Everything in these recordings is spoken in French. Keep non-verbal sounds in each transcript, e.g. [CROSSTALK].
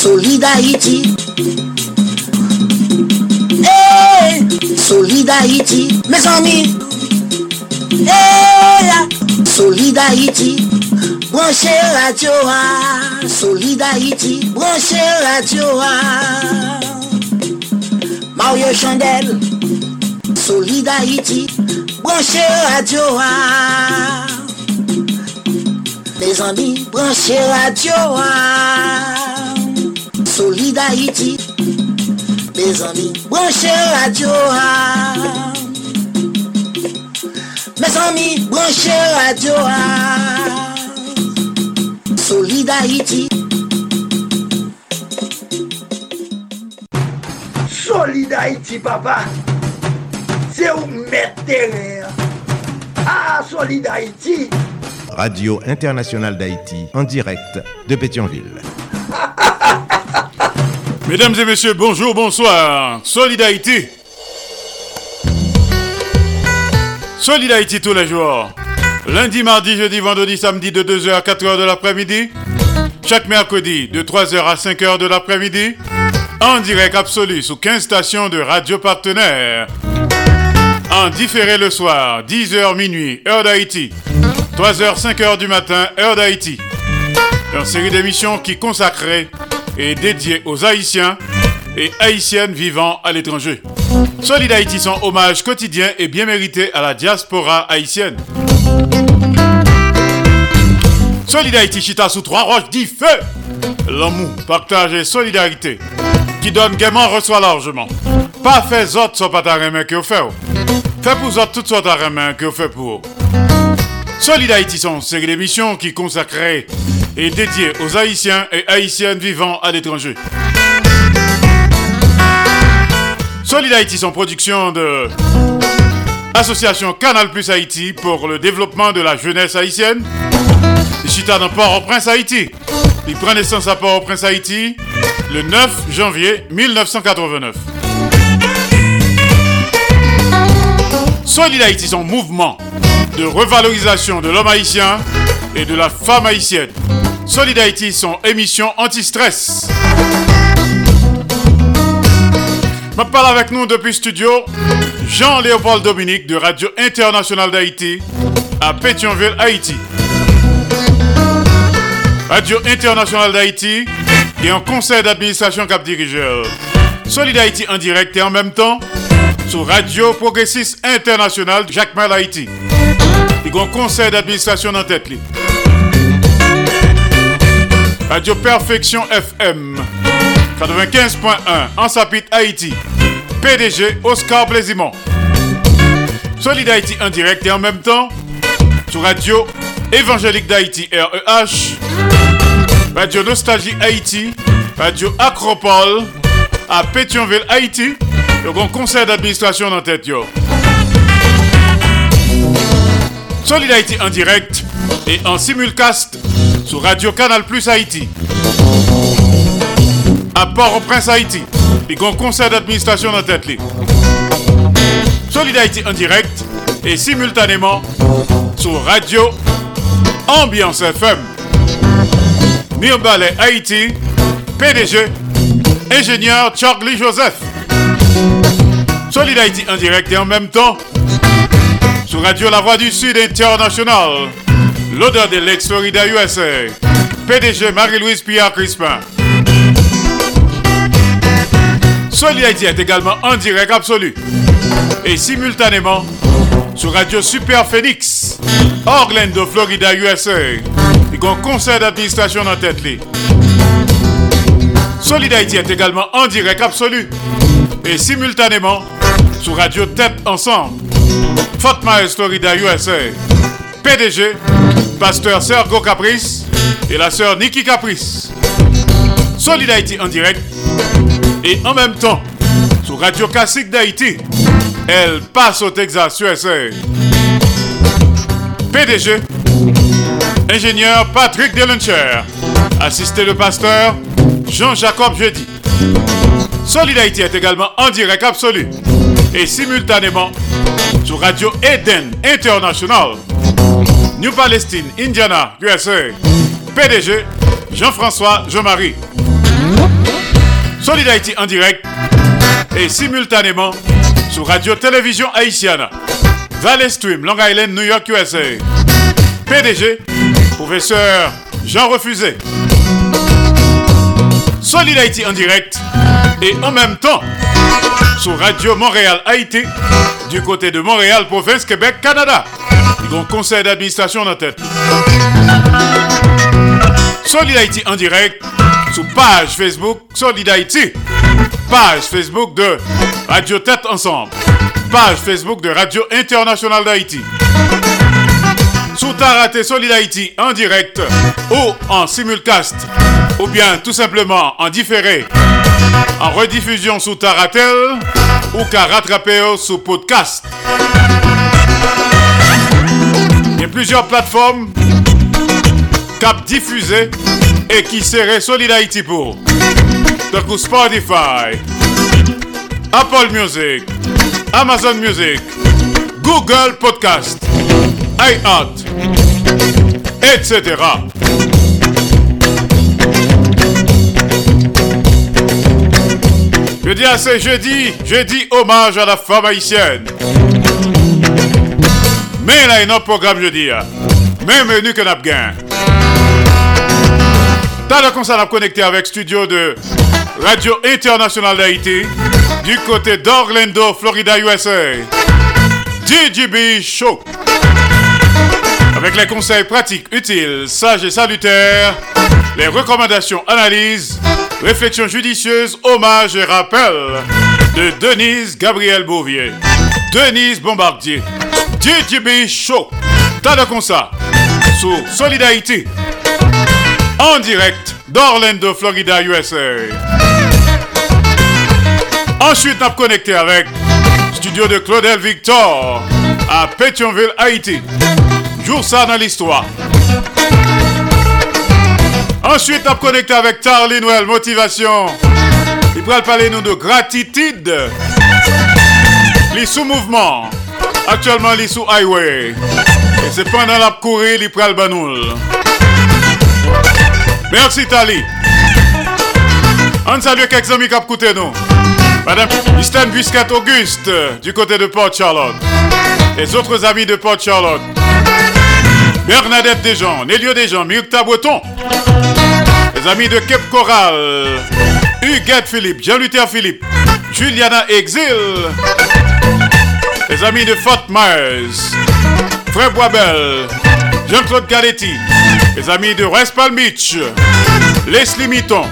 Solidarity hey, Solidarity Mes ami hey, Solidarity Branche radio a. Solidarity Branche radio a. Mario Chandel. Solidarity Branche radio a. Mes ami Branche radio a. Solid Haïti. Les amis, branchez radio. Mes amis, branchez radio, ah. Solid Haïti. Solid Haïti, papa. C'est où mettre Ah, Solid Haïti. Radio Internationale d'Haïti en direct de Pétionville. Mesdames et messieurs, bonjour, bonsoir. Solid Haïti. Solid Haïti tous les jours. Lundi, mardi, jeudi, vendredi, samedi de 2h à 4h de l'après-midi. Chaque mercredi de 3h à 5h de l'après-midi. En direct absolu sous 15 stations de radio partenaires. En différé le soir, 10h minuit, heure d'Haïti. 3h, 5h du matin, heure d'Haïti. Une série d'émissions qui consacrée et dédiée aux Haïtiens et Haïtiennes vivant à l'étranger. Solid Haïti, son hommage quotidien et bien mérité à la diaspora haïtienne. Solid Haïti, chita sous trois roches, dit feu. L'amour, partage et solidarité. Qui donne gaiement, reçoit largement. Pas fait autres soit pas ta main que vous faites. Fait pour autres toutes sortes de main que vous faites pour eux. Solid Haïti, son série d'émissions qui consacrée et dédiée aux Haïtiens et Haïtiennes vivant à l'étranger. Solid Haïti, son production de Association Canal Plus Haïti pour le développement de la jeunesse haïtienne. Chita dans Port-au-Prince, Haïti. Il prend naissance à Port-au-Prince, Haïti le 9 janvier 1989. Solid Haïti, son mouvement de revalorisation de l'homme haïtien et de la femme haïtienne. Solid Haïti, son émission anti-stress. Me parle avec nous depuis studio Jean-Léopold Dominique de Radio Internationale d'Haïti à Pétionville, Haïti. Radio Internationale d'Haïti et un conseil d'administration cap dirigeur. Solid Haïti en direct et en même temps sur Radio Progressiste International Jacques Mal Haïti. Il y a un conseil d'administration en tête. Radio Perfection FM 95.1 en Sapit Haïti. PDG Oscar Blaisimont. Solid Haïti en direct et en même temps sur Radio Évangélique d'Haïti REH. Radio Nostalgie Haïti. Radio Acropole à Pétionville Haïti. Le grand conseil d'administration en tête. Yo. Solid en direct et en simulcast sur Radio Canal Plus Haïti. À Port-au-Prince Haïti. Le grand conseil d'administration en tête. Solid Haïti en direct et simultanément sur Radio Ambiance FM. Mirbalais Haïti, PDG, ingénieur Charlie Joseph. Solid Haïti en direct et en même temps sur Radio La Voix du Sud International l'odeur de l'ex-Florida USA. PDG Marie-Louise Pierre Crispin. Solidarité est également en direct absolu et simultanément sur Radio Super Phoenix, Orlando, Florida, USA. A un conseil d'administration en tête. Solidarité est également en direct absolu et simultanément sur Radio Tête Ensemble, Fort Myers, Florida, USA. PDG, pasteur Sergo Caprice et la sœur Nikki Caprice. Solidarité en direct et en même temps sur Radio Classique d'Haïti. Elle passe au Texas, USA. PDG, ingénieur Patrick Delencher, assisté le pasteur Jean-Jacob Jeudi. Solidarité est également en direct absolu et simultanément sur Radio Eden International, New Palestine, Indiana, USA. PDG Jean-François Jean-Marie. Solidarité en direct et simultanément sur Radio Télévision Haïtienne, Valley Stream, Long Island, New York, USA. PDG, professeur Jean Refusé. Solidarité en direct et en même temps sur Radio Montréal Haïti du côté de Montréal, province Québec, Canada. Donc conseil d'administration en tête. Solidarité en direct sur page Facebook Solidarité. Page Facebook de Radio Tête Ensemble. Page Facebook de Radio Internationale d'Haïti. Sous Taraté Solidarité en direct ou en simulcast ou bien tout simplement en différé en rediffusion sous Taratel ou qu'à rattraper sous podcast. Il y a plusieurs plateformes cap diffusées et qui seraient Solidarité pour. Donc Spotify, Apple Music, Amazon Music, Google Podcast, iHeart, etc. Je dis à ce jeudi, jeudi hommage à la femme haïtienne. Mais là, il y a un programme jeudi. Même menu que n'a gain. T'as le concert à connecter avec studio de Radio Internationale d'Haïti du côté d'Orlando, Florida, USA. DJB Show. Avec les conseils pratiques, utiles, sages et salutaires, les recommandations, analyses, réflexions judicieuses, hommages et rappels de Denise Gabriel Bouvier, Denise Bombardier, DJB Show. Concert sur Solidarité en direct d'Orlando, Florida, USA. Ensuite, on a connecté avec studio de Claudel Victor à Pétionville, Haïti. Ça dans l'histoire. Ensuite, on connecté avec Tarly Noël, motivation. Il pourra parler nous de gratitude. Les sous-mouvements. Actuellement, les sous-highway. Et c'est pendant la courir, il pral banoul. Merci Tali. On salue quelques amis qui ont écouté nous. Madame Easton Busquet Auguste du côté de Port Charlotte. Les autres amis de Port Charlotte. Bernadette Desjans, Nélio Desjans, Myrta Breton. Les amis de Cape Coral. Huguette Philippe, Jean-Luther Philippe. Juliana Exil. Les amis de Fort Myers. Frère Boisbel. Jean-Claude Galetti. Les amis de West Palm Beach. Leslie Mitton.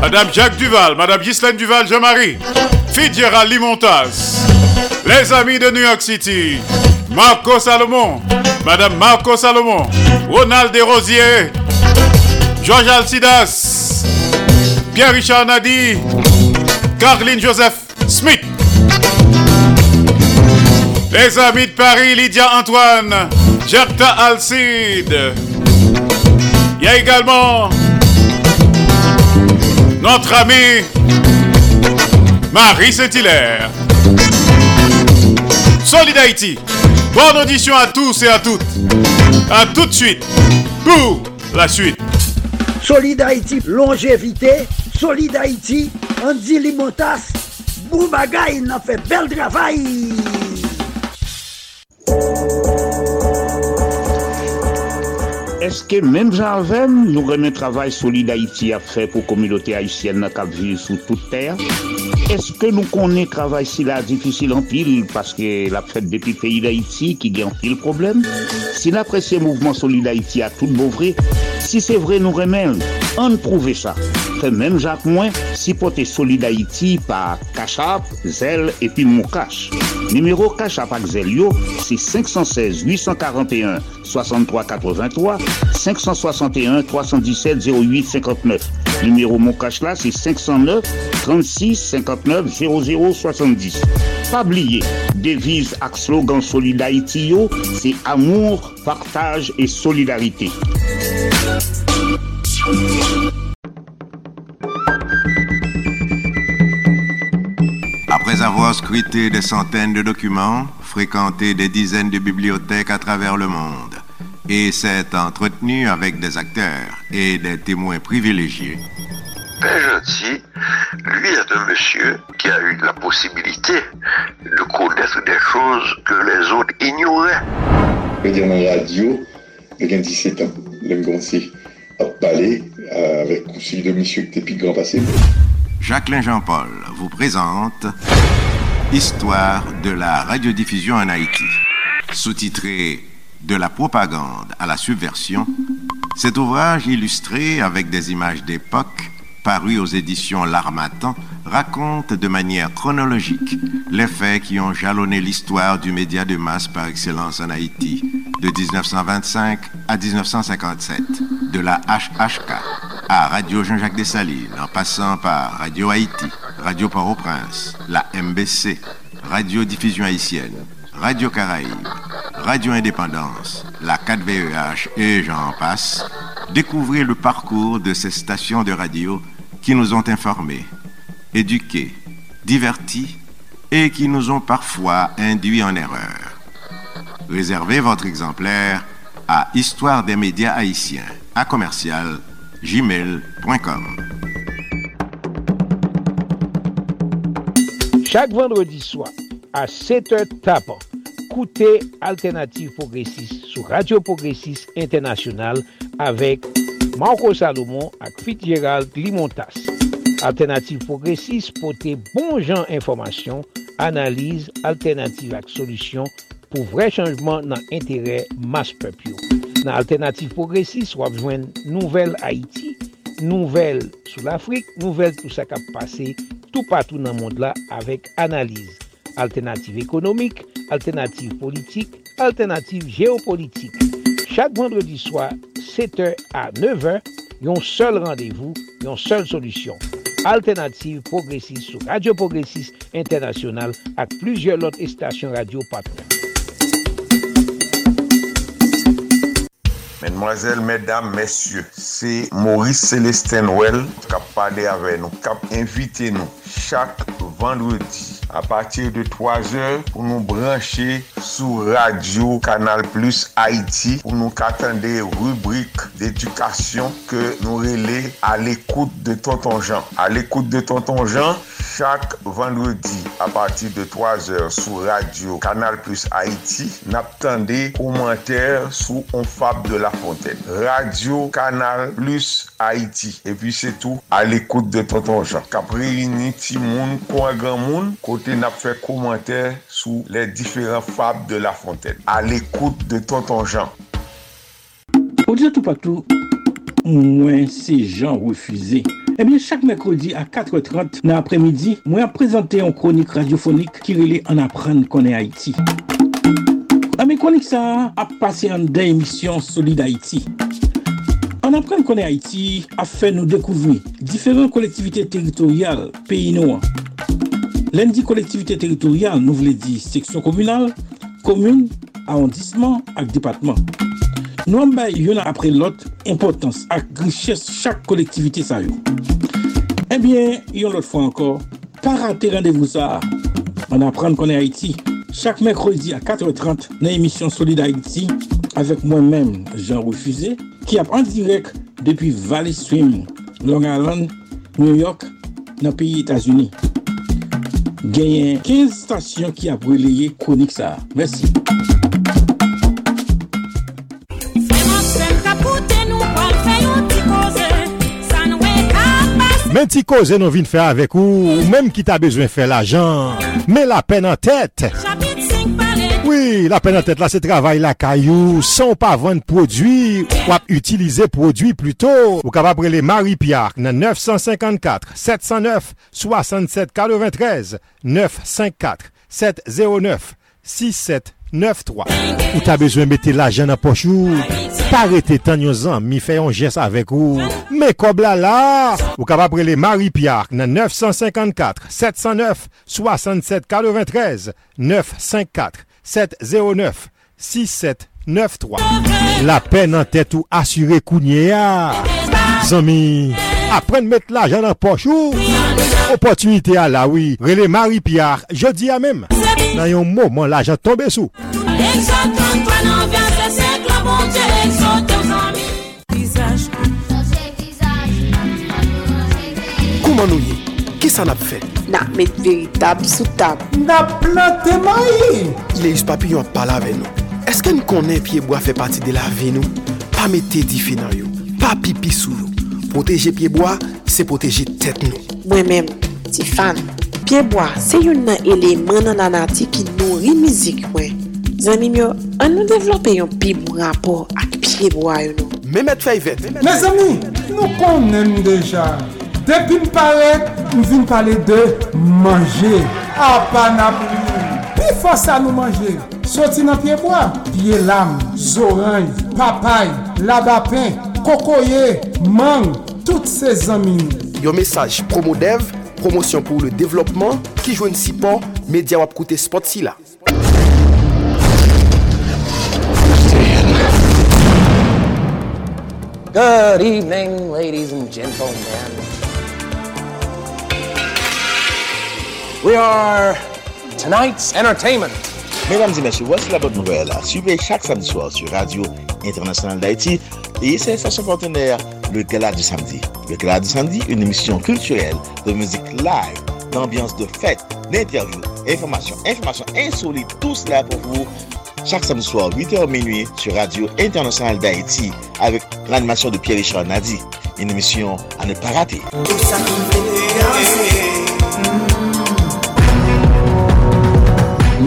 Madame Jacques Duval, Madame Ghislaine Duval, Jean-Marie, Fitzgerald Limontas, les amis de New York City, Marco Salomon, Madame Marco Salomon, Ronald Desrosiers, Georges Alcidas, Pierre-Richard Nadi, Caroline Joseph Smith, les amis de Paris, Lydia Antoine, Jacta Alcide. Il y a également notre ami Marie Saint-Hilaire. Solid Haïti. Bonne audition à tous et à toutes. À tout de suite pour la suite. Solid Haïti, longévité. Solid Haïti, Andy Limotas. Boubagaï, il a fait bel travail. Eske menm jan avèm nou remen travay soli d'Haïti ap fè pou komilote Haïtien nan kap viv sou tout ter? Eske nou konen travay si la difisil an pil paske la fèt depi peyi d'Haïti ki gen an pil problem? Si la presye mouvman soli d'Haïti a tout bon vre, si se vre nou remen, an prouve sa. Fè menm jak mwen si pote soli d'Haïti pa kachap, zel epi moukache. Numero Kachap ak Zel yo, si 516 841 6383 561 317 08 59. Numéro mon cash là, c'est 509 36 59 00 70. Pas oublier, devise ak slogan Solidarité, c'est amour, partage et solidarité. Avoir scruté des centaines de documents, fréquenté des dizaines de bibliothèques à travers le monde, et s'est entretenu avec des acteurs et des témoins privilégiés. Père Gentil, lui est un monsieur qui a eu la possibilité de connaître des choses que les autres ignoraient. Je dans la radio, il y a 17 ans, à parler euh, avec conseil de monsieur qui était plus grand passé. Jacqueline Jean-Paul vous présente Histoire de la radiodiffusion en Haïti. Sous-titré De la propagande à la subversion, cet ouvrage illustré avec des images d'époque, paru aux éditions L'Armatan, raconte de manière chronologique les faits qui ont jalonné l'histoire du média de masse par excellence en Haïti, de 1925 à 1957, de la HHK à Radio Jean-Jacques Dessalines, en passant par Radio Haïti, Radio Port-au-Prince, la MBC, Radio Diffusion Haïtienne, Radio Caraïbe, Radio Indépendance, la 4VEH et j'en passe, découvrez le parcours de ces stations de radio qui nous ont informés, éduqués, divertis et qui nous ont parfois induits en erreur. Réservez votre exemplaire à Histoire des médias haïtiens, à commercial gmail.com. Chaque vendredi soir, à 7h tapant, écoutez Alternative Progressiste sur Radio Progressiste International avec Marco Salomon ak Fitzgerald Limontas. Alternative Progressive pote bon jan informasyon, analize, alternative ak solisyon pou vre chanjman nan entere mas pepyo. Nan Alternative Progressive wap jwen nouvel Haiti, nouvel sou l'Afrique, nouvel tout sa kap pase tout patou nan mond la avek analize. Alternative ekonomik, alternative politik, alternative geopolitik. Chak vendredi soir, 7h à 9h, yon seul rendez-vous, yon seul solusyon. Alternative Progressist sou Radio Progressist Internasyonal ak plusieurs lot estasyon radio patron. Mesdemoiselles, mesdames, messieurs, c'est Maurice Célestin Well kap pale ave nou, kap invite nou chak vendredi a patir de 3 or pou nou branche sou radio Kanal Plus Haiti pou nou katande rubrik d'edukasyon ke nou rele al ekoute de Tonton Jean. Al ekoute de Tonton Jean, chak vendredi a patir de 3 or sou radio Kanal Plus Haiti nap tande komenter sou On Fab de la Fontaine. Radio Kanal Plus Haiti. E pi se tou al ekoute de Tonton Jean. Kapre yini ti moun, kwa gran moun, kwa kote nap fè komantè sou lè diferent fab de La Fontaine. A l'ekoute de Tonton Jean. Odile Toupatou, mwen se Jean refuze. Ebyen, chak mekrodi a 4.30 nan apremidi, mwen ap prezante yon kronik radyofonik ki rele an apren konen Haiti. Ame konik sa ap pase an den emisyon Solid Haiti. An apren konen Haiti, a fe nou dekouvri diferent kolektivite teritorial peyi nou an. Lundi collectivité territoriale, nous voulons dire section communale, commune, arrondissement et département. Nous avons yon après l'autre importance et richesse chaque collectivité ça. Eh bien, yon l'autre fois encore, pas rater rendez-vous ça. On apprend qu'on est Haïti chaque mercredi à 4h30 dans l'émission Solid Haïti avec moi-même Jean Refusé qui a en direct depuis Valley Stream, Long Island, New York, dans le pays États-Unis genyen 15 stasyon ki ap releye konik sa. Mersi. Men ti koze nou vin fè avèk ou, ou menm ki ta bezwen fè la jan, men la pen an tèt. Oui, la peine en tête là, c'est travail la caillou. Sans pas vendre produit, ou utiliser produit plutôt. Ou capable les Marie-Pierre, 954 709 67 93 954 709 6793. Ou t'as besoin de mettre l'argent dans poche ou t'arrêter tant yon mi fait un geste avec ou. Mais comme là là, ou capable les Marie-Pierre, 954 709 67 93 954 709 6793. La peine en tête ou assuré Kounia. Zami, apprendre mettre l'argent dans poche ou opportunité à la oui. Relais Marie-Pierre, jeudi à même. Dans un moment, l'argent tombé sous. Comment nous y Ki sa nap fe? Nap met veritab sou tab. Nap plante mayi. Ileus papillon ap pala ve nou. Eske nou konen piyeboa fe pati de la ve nou? Pa mette di fe nan yo. Pa pipi sou yo. Proteje piyeboa, se proteje tet nou. Mwen men, ti fan. Piyeboa, se yon nan eleman nan anati ki nou rimizik mwen. Zanim yo, an nou devlope yon pi bon rapor ak piyeboa yon nou. Mehmet Feyvet. Me ami, nou konen deja. Depi m paret, m vin pale de manje. A ah, pa nap li. Pi fosa nou manje. Soti nan pieboa. Pie lam, zoranj, papay, labapen, kokoye, mang, tout se zanmi. Yo mesaj Promodev, promosyon pou le devlopman, ki jwen si pon, media wap koute spot si la. Good evening, ladies and gentlemen. We are tonight's entertainment Mesdames et messieurs, voici la bonne nouvelle. Suivez chaque samedi soir sur Radio Internationale d'Haïti et ses stations partenaires le Gala du Samedi. Le Gala du Samedi, une émission culturelle de musique live, d'ambiance de fête, d'interviews, informations, informations insolites, tout cela pour vous. Chaque samedi soir, 8h minuit, sur Radio Internationale d'Haïti, avec l'animation de Pierre-Richard Nadi. Une émission à ne pas rater.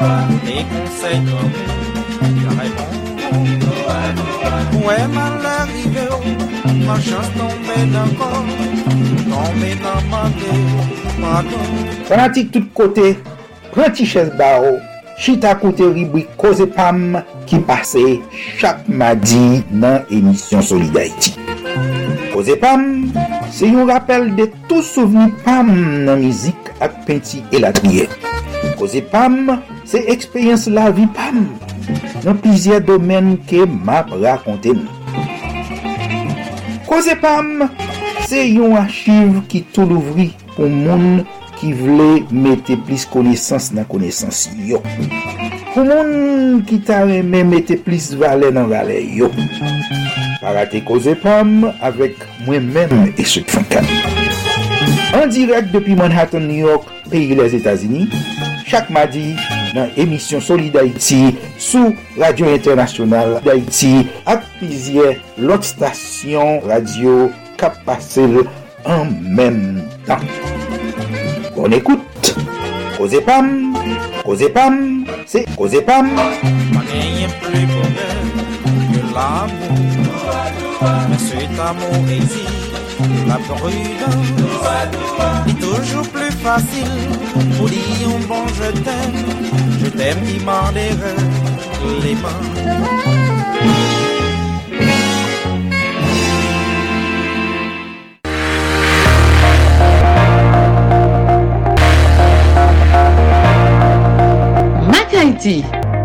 Les conseils comme il répond Ouais mal arrivé Ma chance tombée d'un corps Tombée dans ma tête Pardon. Fanatik tout kote pranti ches ba ou, Chita kote ribwi koze pam Ki pase chak madi Nan emisyon Solidarity Koze pam Se yon rappel de tou souveni pam Nan mizik ak penti elatriye Koze pam Se ekspeyens la vi pam nan pizye domen ke map rakonte nou. Koze pam, se yon achiv ki tou louvri pou moun ki vle mette plis konesans nan konesans yo. Pou moun ki ta reme mette plis vale nan vale yo. Parate koze pam avek mwen men eswek fankan. An direk depi Manhattan, New York, peyi les Etasini, chak madi, nan emisyon Soli d'Haïti sou Radio Internasyonal d'Haïti ak pizye lot stasyon radio kap pase en menm tan. Bon ekoute, Koze Pam, Koze Pam, se Koze Pam. Pa genyen pli bonè, ke l'amou, men se t'amou ezi, la prudence est toujours plus facile pour dire un bon je t'aime, je t'aime qui m'en les mains.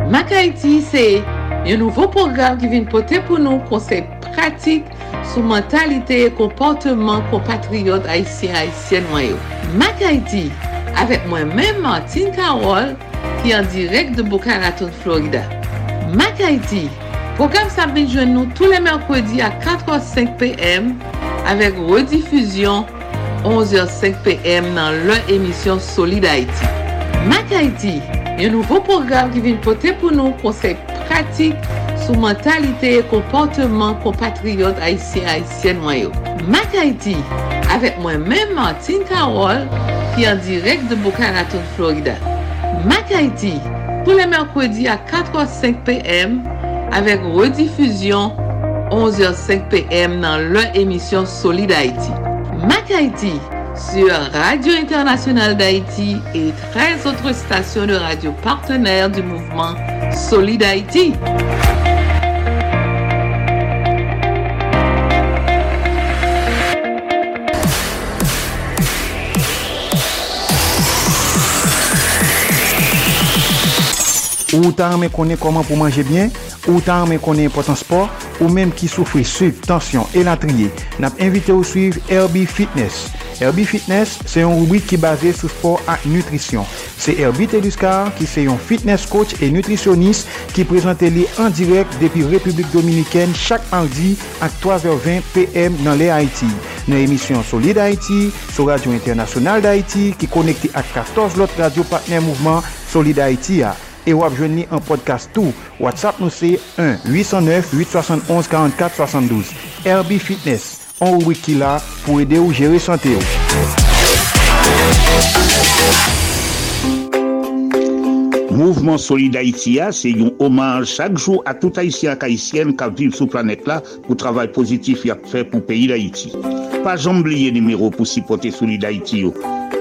Mac Haiti, c'est un nouveau programme qui vient porter pour nous conseils pratiques sou mentalite e komporteman kompatriot Haitien-Haitien mwen yo. Mak Haiti, avek mwen men Martin Karol, ki an direk de Boca Raton, Florida. Mak Haiti, program sa benjwen nou tou le merkwedi a 4h05 pm, avek redifuzyon 11h05 pm nan lè emisyon Solid Haiti. Mak Haiti, yon nouvo program ki vin pote pou nou konsek pratik sur mentalité et comportement compatriotes haïtiens et haïtiennes noyaux. Mac Haiti, avec moi-même Martine Carole, qui est en direct de Boca Raton, Florida. Mac Haiti, tous les mercredis à 4h05 p.m. avec rediffusion 11h05 p.m. dans leur émission Solid Haïti. Mac Haiti, sur Radio Internationale d'Haïti et 13 autres stations de radio partenaires du mouvement Solid Haïti. Ou ta men konen koman pou manje bien, ou ta men konen potan sport, ou menm ki soufri sub, tansyon e latriye. Nap invite ou suiv Herbie Fitness. Herbie Fitness se yon rubrik ki base sou sport ak nutrisyon. Se Herbie Teduscar ki se yon fitness coach e nutrisyonist ki prezante li an direk depi Republik Dominiken chak mardi ak 3h20 pm nan le Haiti. Nan emisyon Solid Haiti, sou Radio Internasyonal d'Haiti ki konekte ak 14 lot radio partner mouvment Solid Haiti a. e wap jwen ni an podcast tou. WhatsApp nou se 1-809-871-4472. Herbie Fitness, an wik ki la pou ede ou jere sante ou. Mouvement Solid Haïtia, se yon omaj chak jou a tout Haïtien k'Haïtienne k'ap viv sou planet la pou travay pozitif yak fè pou peyi d'Haïti. Pa jambliye nimerou pou sipote Solid Haïti yo.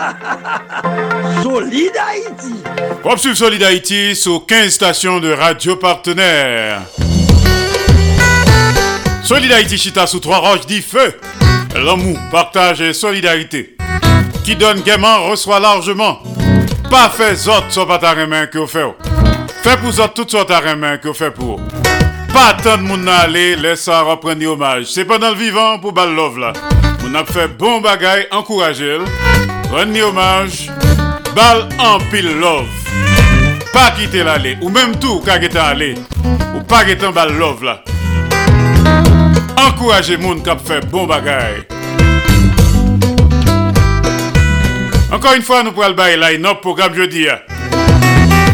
[LAUGHS] Solid Haïti. Pour suivre Solid Haïti sur 15 stations de radio partenaires. Solid Haïti Chita sous trois roches dit feu. L'amour, partage et solidarité. Qui donne gaiement reçoit largement. Pas fait autres soit pas ta main que vous faites. Fait pour autres toutes sortes à main que vous faites pour. Pas tant de monde aller, laisse ça reprendre hommage. C'est pas dans le vivant pour bal love là. On a fait bon bagay, encourager Rendre hommage, bal en pile love. Pas quitter l'aller, ou même tout, quand est aller, ou pas quitter bal love là. Encourager moun qui fait bon bagay. Encore une fois, nous pourrons le bailler line-up programme jeudi.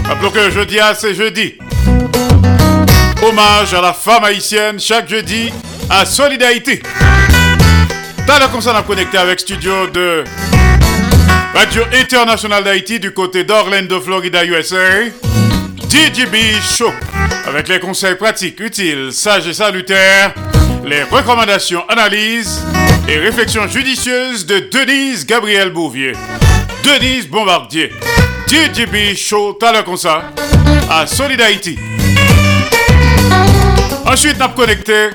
Rappelons que jeudi, c'est jeudi. Hommage à la femme haïtienne chaque jeudi à Solidarité. T'as la concerne à connecter avec studio de Radio International d'Haïti du côté d'Orlando, Florida, USA. DJB Show. Avec les conseils pratiques, utiles, sages et salutaires, les recommandations, analyses et réflexions judicieuses de Denise Gabriel Bouvier. Denise Bombardier. DJB Show, concert à Solid Haïti. Ensuite, nous connecté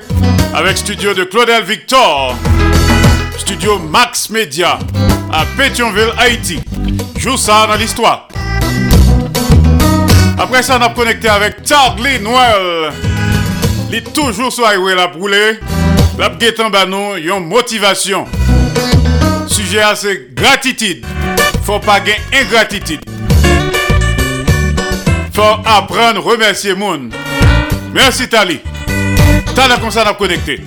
avec studio de Claudel Victor, studio Max Media à Pétionville, Haïti. Joue ça dans l'histoire. Après ça, on a connecté avec Charlie Noël. Il est toujours sur Highway la brûlée. La guetan banon, yon motivation. Sujet à c'est gratitude. Faut pas gagner ingratitude. Faut apprendre, remercier monde. Merci Tali. T'as la comme ça, connecté.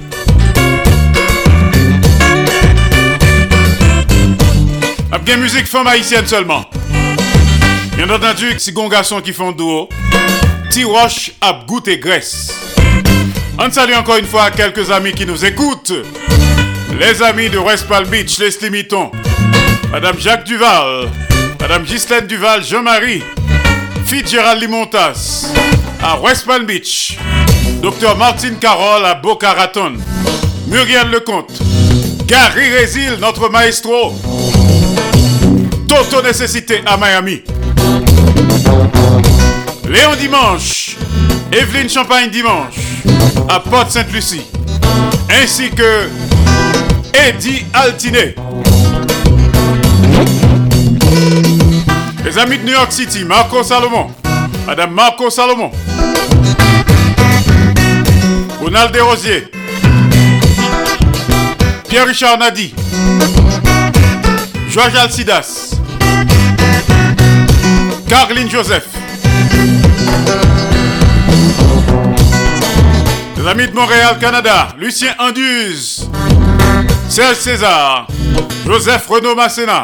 Connecter. bien musique femme haïtienne seulement. Bien entendu, si gon garçon qui font duo, T-Roche a goûté graisse. On salue encore une fois quelques amis qui nous écoutent. Les amis de West Palm Beach, les Mitton, Madame Jacques Duval, Madame Ghislaine Duval, Jean-Marie, Fitzgerald Limontas, à West Palm Beach, Docteur Martine Carole à Boca Raton, Muriel Lecomte, Gary Résil, notre maestro, Toto Nécessité à Miami, Léon Dimanche, Evelyne Champagne Dimanche, à Port Sainte-Lucie, ainsi que Eddie Altiné. Les amis de New York City, Marco Salomon, Madame Marco Salomon, Ronald Desrosiers, Pierre-Richard Nadi, Georges Alcidas, Caroline Joseph, les amis de Montréal, Canada, Lucien Anduze, Serge César, Joseph Renaud Masséna,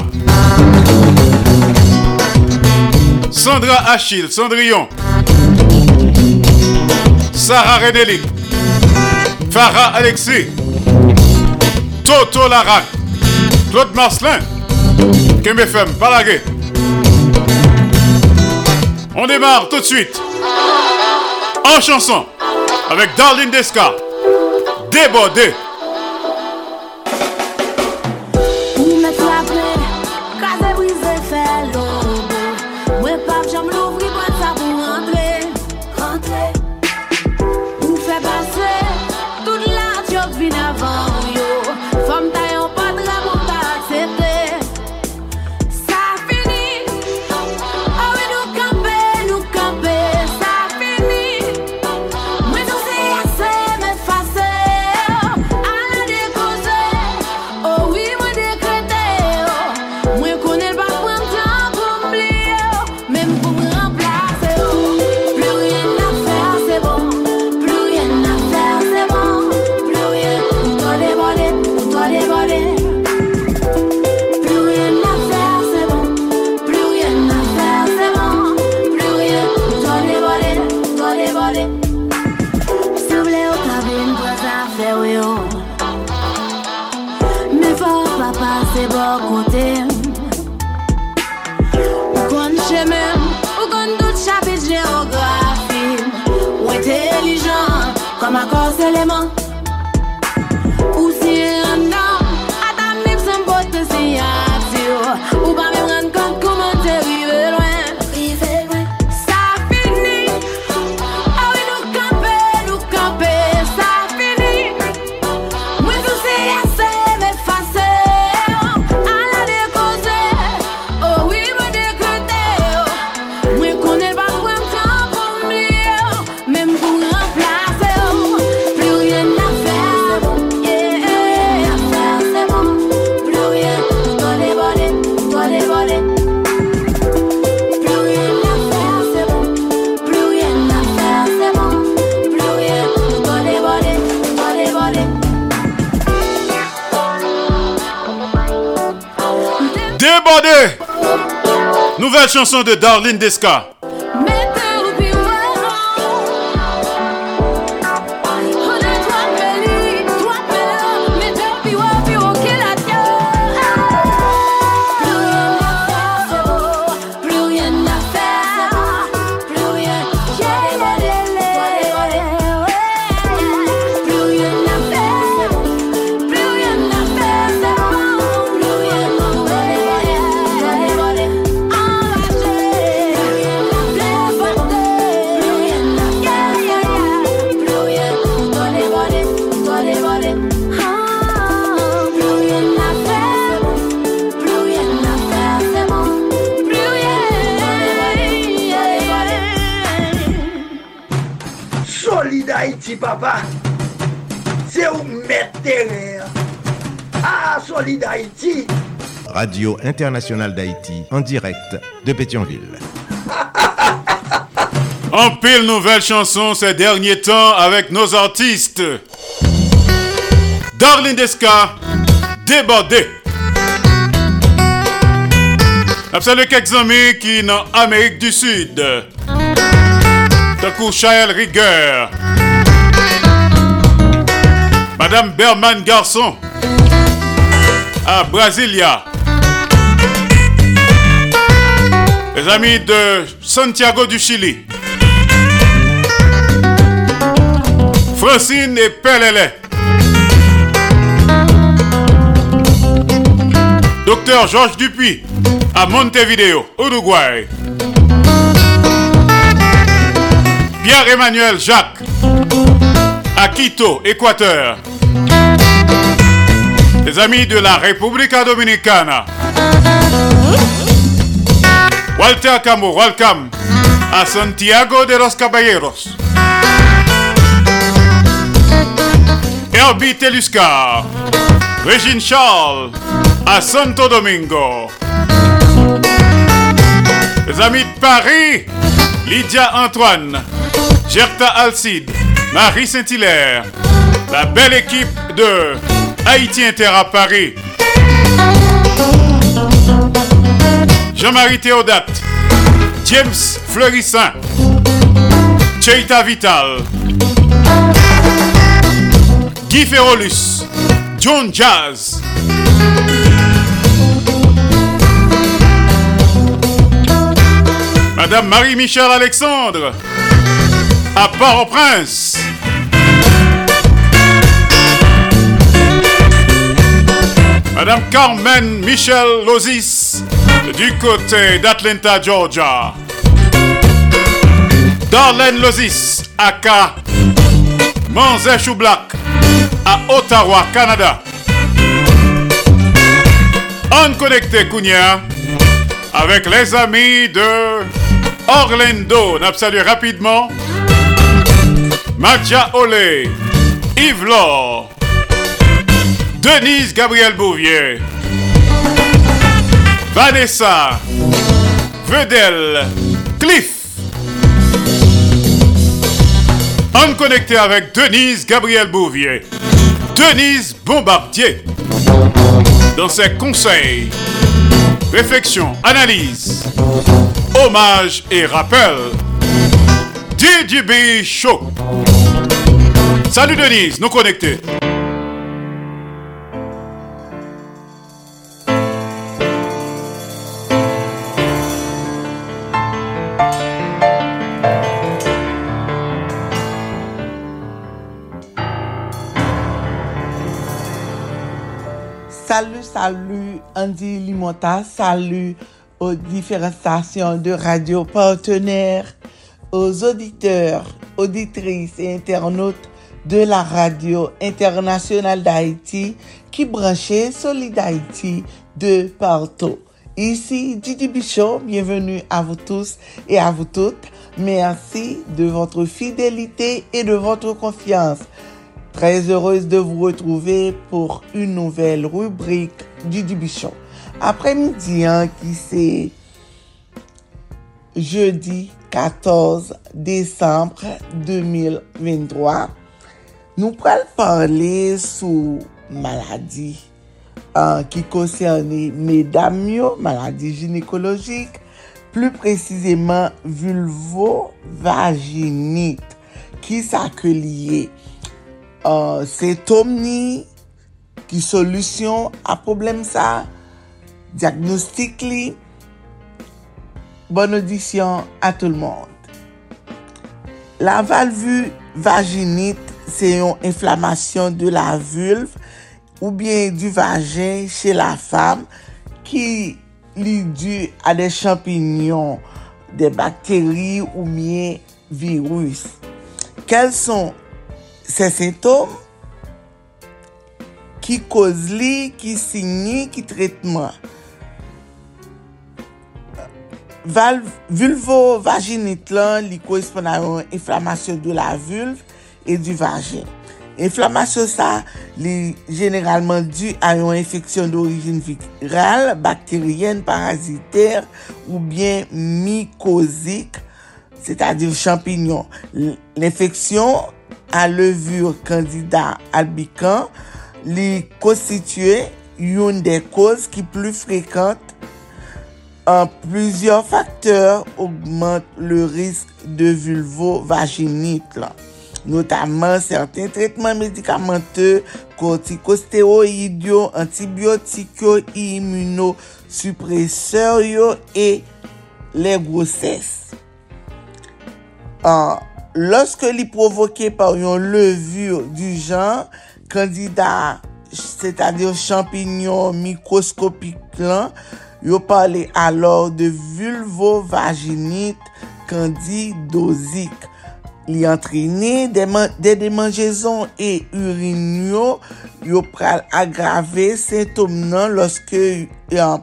Sandra Achille, Cendrillon, Sarah Renélic, Farah Alexis, Toto Larac, Claude Marcelin, KMFM, Balaguer. On démarre tout de suite en chanson avec Darlene Desca, Débordé. De Darlene Desca. Radio Internationale d'Haïti, en direct de Pétionville. [LAUGHS] En pile nouvelle chanson ces derniers temps avec nos artistes. Darlene Desca, débordé. Salut quelques amis qui dans Amérique du Sud. Takou Chael Rigueur. Madame Berman Garçon. À Brasilia. Les amis de Santiago du Chili. Francine et Pelele. Docteur Georges Dupuis à Montevideo, Uruguay. Pierre-Emmanuel Jacques à Quito, Équateur. Les amis de la République Dominicana. Walter Camo, welcome à Santiago de los Caballeros. Herbie Teluscar, Régine Charles à Santo Domingo. Les amis de Paris, Lydia Antoine, Gerta Alcide, Marie Saint-Hilaire, la belle équipe de Haïti Inter à Paris. Jean-Marie Théodate, James Fleurissin, Cheita Vital, Guy Ferrolus, John Jazz. Madame Marie-Michel Alexandre, à Port-au-Prince. Madame Carmen Michel Lozis, du côté d'Atlanta, Georgia. Darlene Lozis, aka Choublac, à Ottawa, Canada. On connecté Kounia avec les amis de Orlando. N'a salué rapidement Macha Olé, Yves Laure, Denise Gabriel Bouvier, Vanessa, Vedel, Cliff. On connecté avec Denise Gabriel Bouvier, Denise Bombardier, dans ses conseils, réflexions, analyses, hommages et rappels. DJB Show. Salut Denise, nous connectés. Salut Andy Limota, salut aux différentes stations de radio partenaires, aux auditeurs, auditrices et internautes de la radio internationale d'Haïti qui branchait Solid Haïti de partout. Ici Didi Bichot, bienvenue à vous tous et à vous toutes. Merci de votre fidélité et de votre confiance. Très heureuse de vous retrouver pour une nouvelle rubrique du Bichon. Apremidi an ki se jeudi 14 Desembre 2023, nou pral parle sou maladi an ki konserni medamyo, maladi ginekologik, Plou precizeman vulvo-vaginit ki sa ke liye uh, setomni ki solusyon a problem sa diagnostik li. Bon audisyon a tout l'monde. La valvu vaginite se yon inflamasyon de la vulve ou bien du vagin che la fam ki li du a de champignon, de bakteri ou bien virus. Kel son se sintom? Ki koz li, ki signi, ki tretman? Vulvo-vaginit lan li korespon a yon inflamasyon do la vulve e du vagin. Inflamasyon sa li generalman du a yon infeksyon d'origin viral, bakteryen, paraziter ou bien mikozik, se ta dir champignon. L'infeksyon a levur kandida albikan li konstituye yon de koz ki plu frekante an plizyor faktor augmente le risk de vulvo-vaginik la. Notaman, certain tretman medikamenteux, kortikosteroid yo, antibiotik yo, immunosupreseur yo, e le groses. An, loske li provoke par yon levur du jan, kandida, se ta dir champignon mikroskopik lan, Yo pale alor de vulvovaginite kandidozik. Li antrine de, de demanjezon e urinyo yo pral agrave sintom nan loske euh,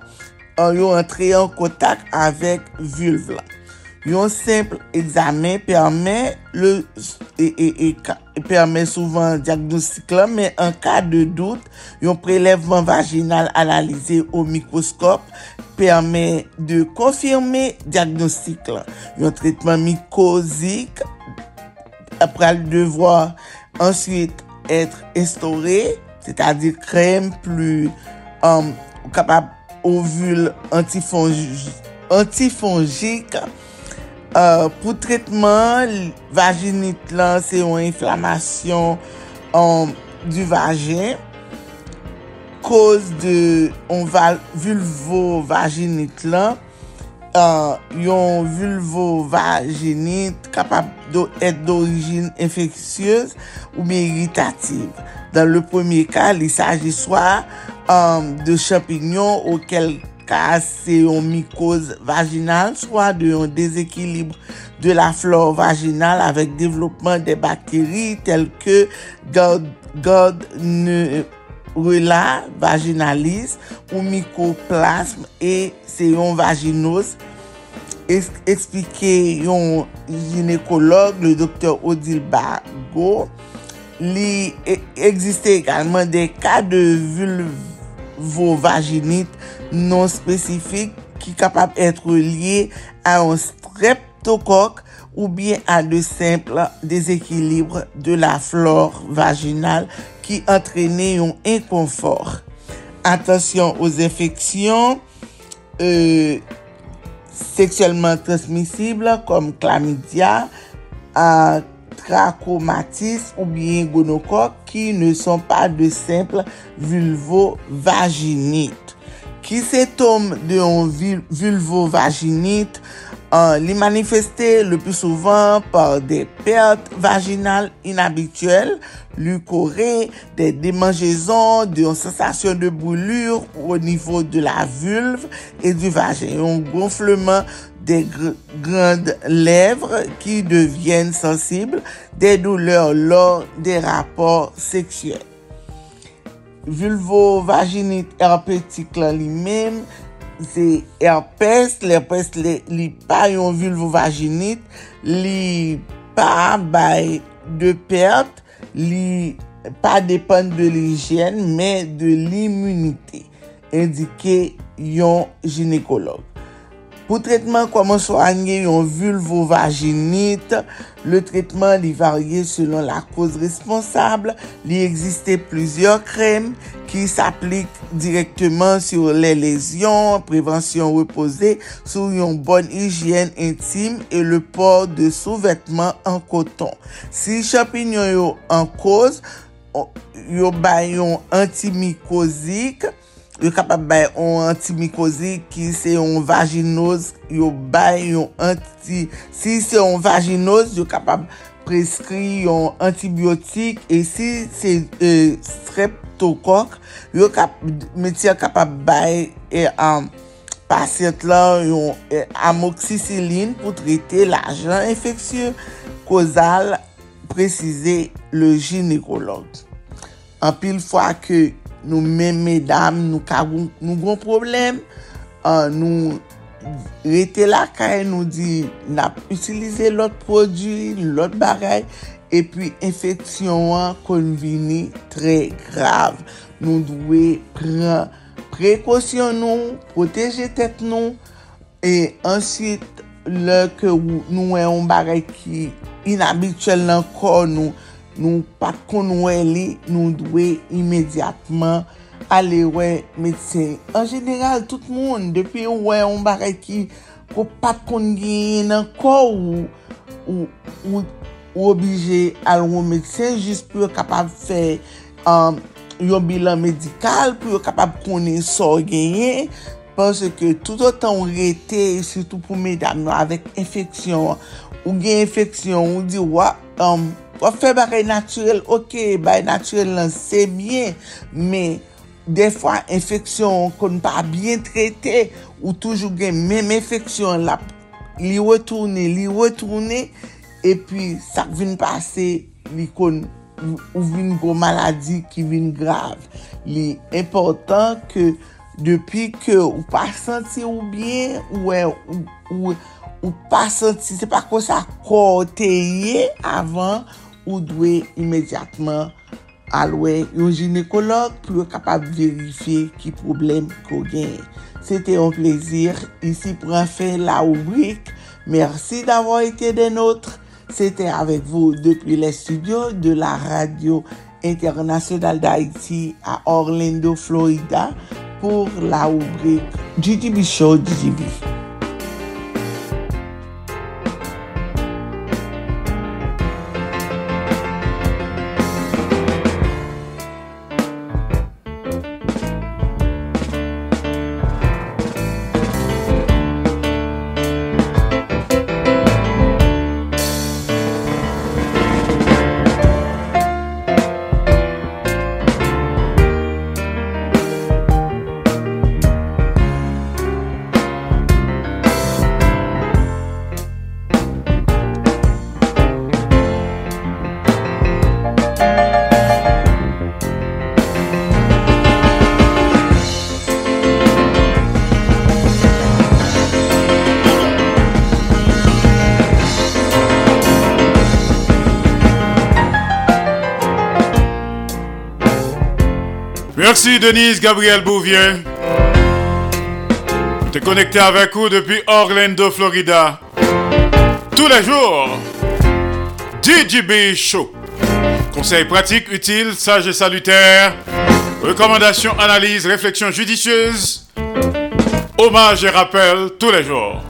yo antre en kontak avek vulv la. Yon simple examen permè e, e, e, souvan diagnostik lan, men an ka de dout, yon prelèvman vaginal analize ou mikroskop permè de konfirme diagnostik lan. Yon tretman mikozik apral devwa answit etre estore, c'est-à-dire krem plus euh, um, kapab ovule antifongik antifongik Uh, pou tretman, vaginit lan se yon inflamasyon um, euh, du vagin koz de vulvo-vaginit lan uh, yon vulvo-vaginit kapab do et d'origin infeksyez ou mi irritativ. Dan le pwemye kal, li saji swa um, euh, de champignon ou kelk ka ase yon mikoz vaginal, swa de yon dezekilibre de la flore vaginal avek devlopman de bakteri tel ke Gardnerella vaginalis ou mikoplasm e seyon vaginos. Eksplike yon ginekolog, le doktor Odil Bago, li eksiste ekalman de ka de vulva de vulvovaginite non spécifiques qui capable être liés à un streptocoque ou bien à de simples déséquilibres de la flore vaginale qui entraînait un inconfort. Attention aux infections euh, sexuellement transmissibles comme chlamydia, trachomatis ou bien gonokok ki ne son pa de simple vulvovaginite. Ki setom de yon vulvovaginite Uh, li manifeste le plus souvan par de perte vaginal inabituel, lukore, de demanjezon, de yon sensasyon de boulur ou au nivou de la vulve et du vagin, yon gonfleman des gr grandes lèvres qui deviennent sensibles, des douleurs lors des rapports sexuels. Vulvovaginite herpétique lan li même c'est herpès, l'herpès li, li pa yon vulvovaginite, li pa bay de perte, li pa depan de l'hygiène, mais de l'immunité, indiqué yon gynécologue. Pou tretman koman soanyen yon vulvovaginite, le tretman li varye selon la koz responsable, li egziste plizyor krem ki s'aplik direktman sur le lesyon, prevensyon repose, sou yon bon higyen intime e le por de souvetman an koton. Si chapinyon yo an koz, yo bayon antimikozik, yo kapap bay yon antimikozi ki se yon vaginoz, yo bay yon anti... Si se yon vaginoz, yo kapap preskri yon antibiotik, e si se e, streptokok, yo kap, metye kapap bay e am... Um, Pasyent la yon eh, amoxicilline pou trete l'ajan infeksyon kozal prezize le ginekolog. An pil fwa ke nou men medam, nou kagoun, nou goun problem, uh, nou rete la kay, nou di nap utilize lot prodwi, lot bagay, epi infeksyon an konvini tre grav. Nou dwe pre, prekosyon nou, proteje tet nou, e ansit lè ke nou e yon bagay ki inabituel nan kon nou, nou pat kon wè li, nou dwe imediatman ale wè medsen. An jeneral, tout moun, depi wè yon barè ki ko pat kon genye nan ko ou, ou, ou, ou obije al wè medsen jist pou yo kapab fè um, yon bilan medikal, pou yo kapab konen so genye, Pwese ke tout o tan ou rete, sitou pou medam nou, avek infeksyon, ou gen infeksyon, ou di wap, um, Wap fe bagay naturel, ok, bagay naturel lan se mye, me defwa infeksyon kon pa bien trete ou toujou gen menm infeksyon la li wetourne, li wetourne, e pi sak vin pase li kon ou vin go maladi ki vin grav. Li important ke depi ke ou pa senti ou bien, ou, e, ou, ou, ou pa senti, se pa kon sa kote ye avan, ou dwe imediatman alwe yon jinekolog pou yo kapab verifiye ki problem ko genye. Sete yon plezir. Isi pran fe la oubrik. Mersi d'avon ete den notre. Sete avek vou depi le studio de la radio internasyonal d'Haïti a Orlando, Florida pour la oubrik GTB Show GTB. Denise Gabriel Bouvier. Tu es connecté avec vous depuis Orlando, Florida. Tous les jours. DJB Show. Conseils pratiques, utiles, sages et salutaires. Recommandations, analyses, réflexions judicieuses. Hommage et rappel tous les jours.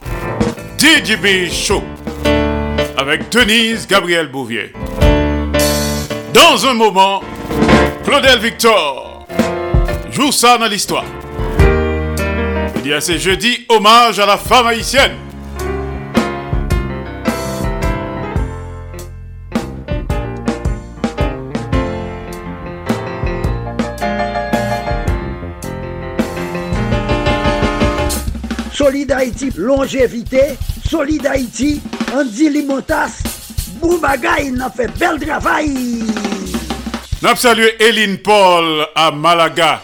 DJB Show. Avec Denise Gabriel Bouvier. Dans un moment, Claudel Victor joue ça dans l'histoire. Il y a ce jeudi hommage à la femme haïtienne. Solid Haïti, longévité, Solid Haïti, Andy Limotas, Boubagaï, n'a fait bel travail. N'a salué Eline Paul à Malaga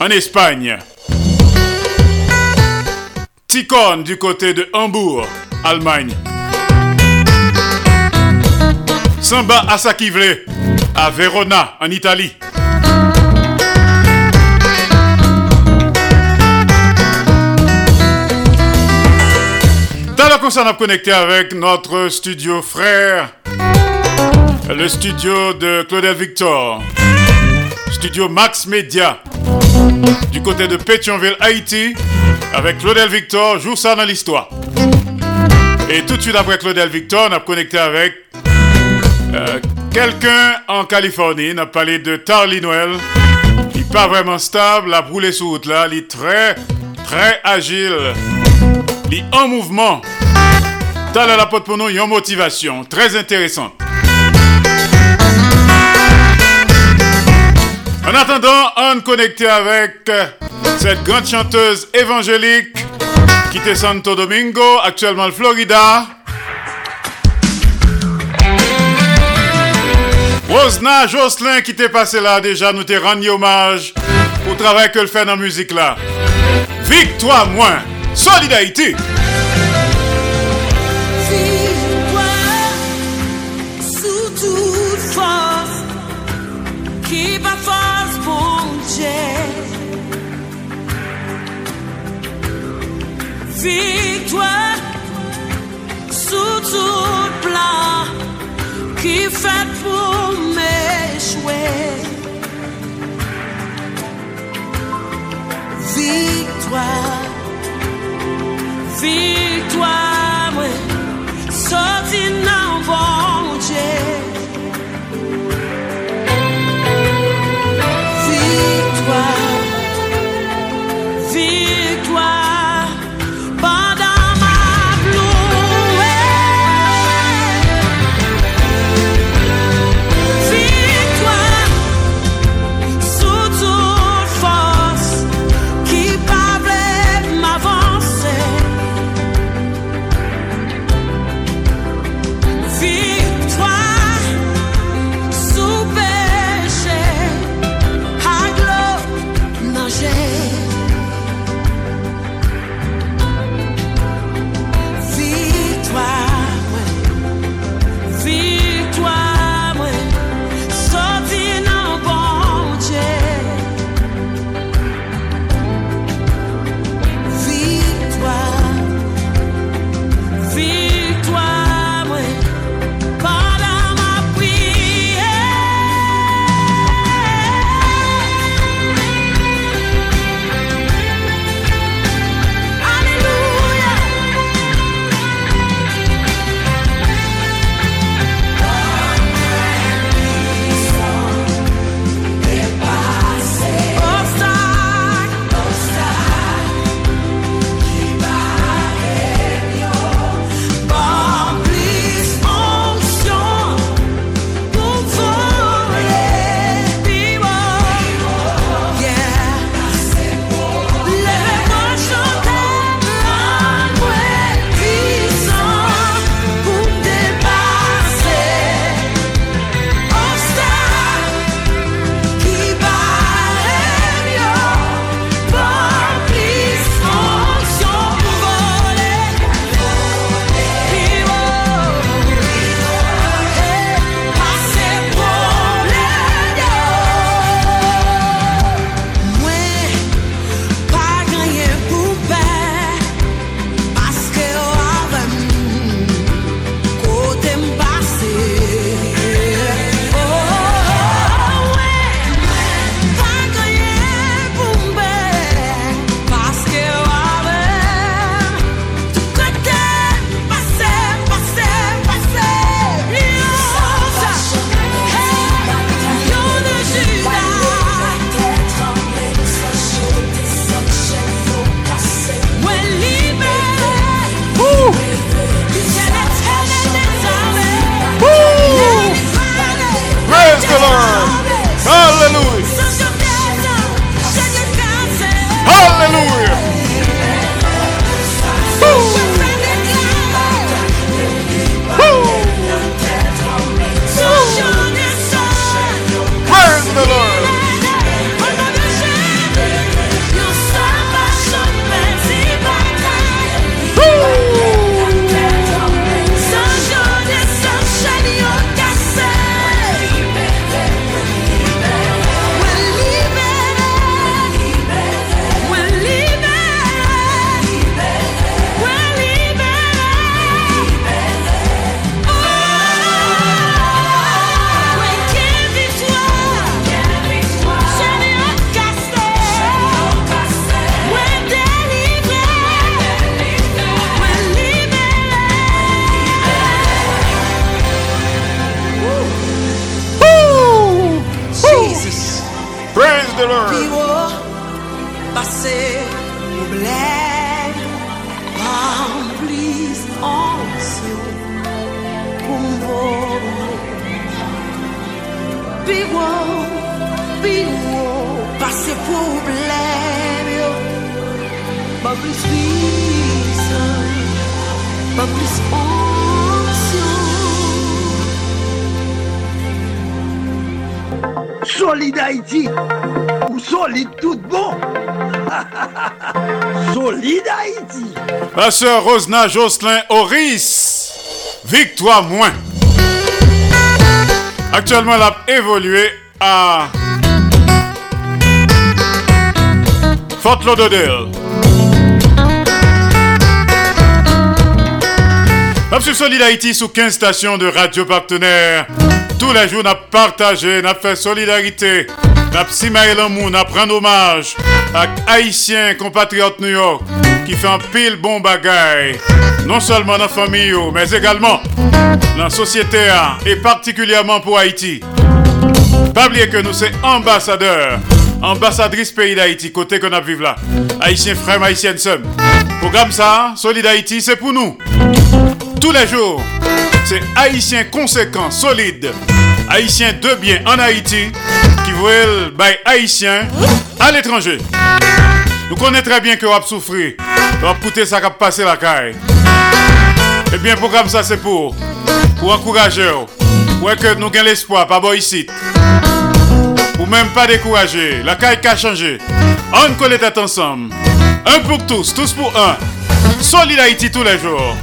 en Espagne. Ticone du côté de Hambourg, Allemagne. Samba à Sakivle à Verona, en Italie. Dans la concerne à connecter avec notre studio frère, le studio de Claudel Victor, studio Max Media, du côté de Pétionville, Haïti, avec Claudel Victor, joue ça dans l'histoire. Et tout de suite après Claudel Victor, on a connecté avec euh, quelqu'un en Californie. On a parlé de Tarly Noël. N'est pas vraiment stable, la brûlé sous route là. Il est très, très agile. Il est en mouvement. T'as la pote pour nous, une motivation très intéressante. En attendant, on connecté avec cette grande chanteuse évangélique qui était Santo Domingo, actuellement en Florida. Rosna Jocelyn qui t'est passé là déjà, nous t'ai rendu hommage au travail qu'elle fait dans la musique là. Victoire moins, solidarité. victoire sous tout plan qui fait pour m'échouer. Victoire, victoire. Sœur [LAUGHS] Rosna Jocelyn Horis. Victoire moins. Actuellement, elle a évolué à Fort Lauderdale. Absolue Solid Haïti sous 15 stations de radio partenaires Tous les jours, nous partagé, nous fait solidarité, nous simaé l'amour, nous pris hommage à Haïtiens, compatriotes New York, qui font un pile bon bagaille, non seulement dans la famille, mais également dans la société et particulièrement pour Haïti. Pas oublier que nous sommes ambassadeurs, ambassadrices pays d'Haïti, côté qu'on a vécu là. Haïtiens frères, haïtiennes sœurs. Programme ça, Solid Haïti, c'est pour nous. Tous les jours, c'est Haïtiens conséquents, solides, Haïtiens de bien en Haïti, qui veulent by Haïtiens à l'étranger. Nous connaissons très bien que vous avez souffert, vous coûté ça qui passer la caille. Eh bien, programme ça, c'est pour, pour encourager, pour que nous gagnons l'espoir, pas bon ici. Ou même pas décourager, la caille a changé. On colle tête ensemble. Un pour tous, tous pour un. Solid Haïti tous les jours.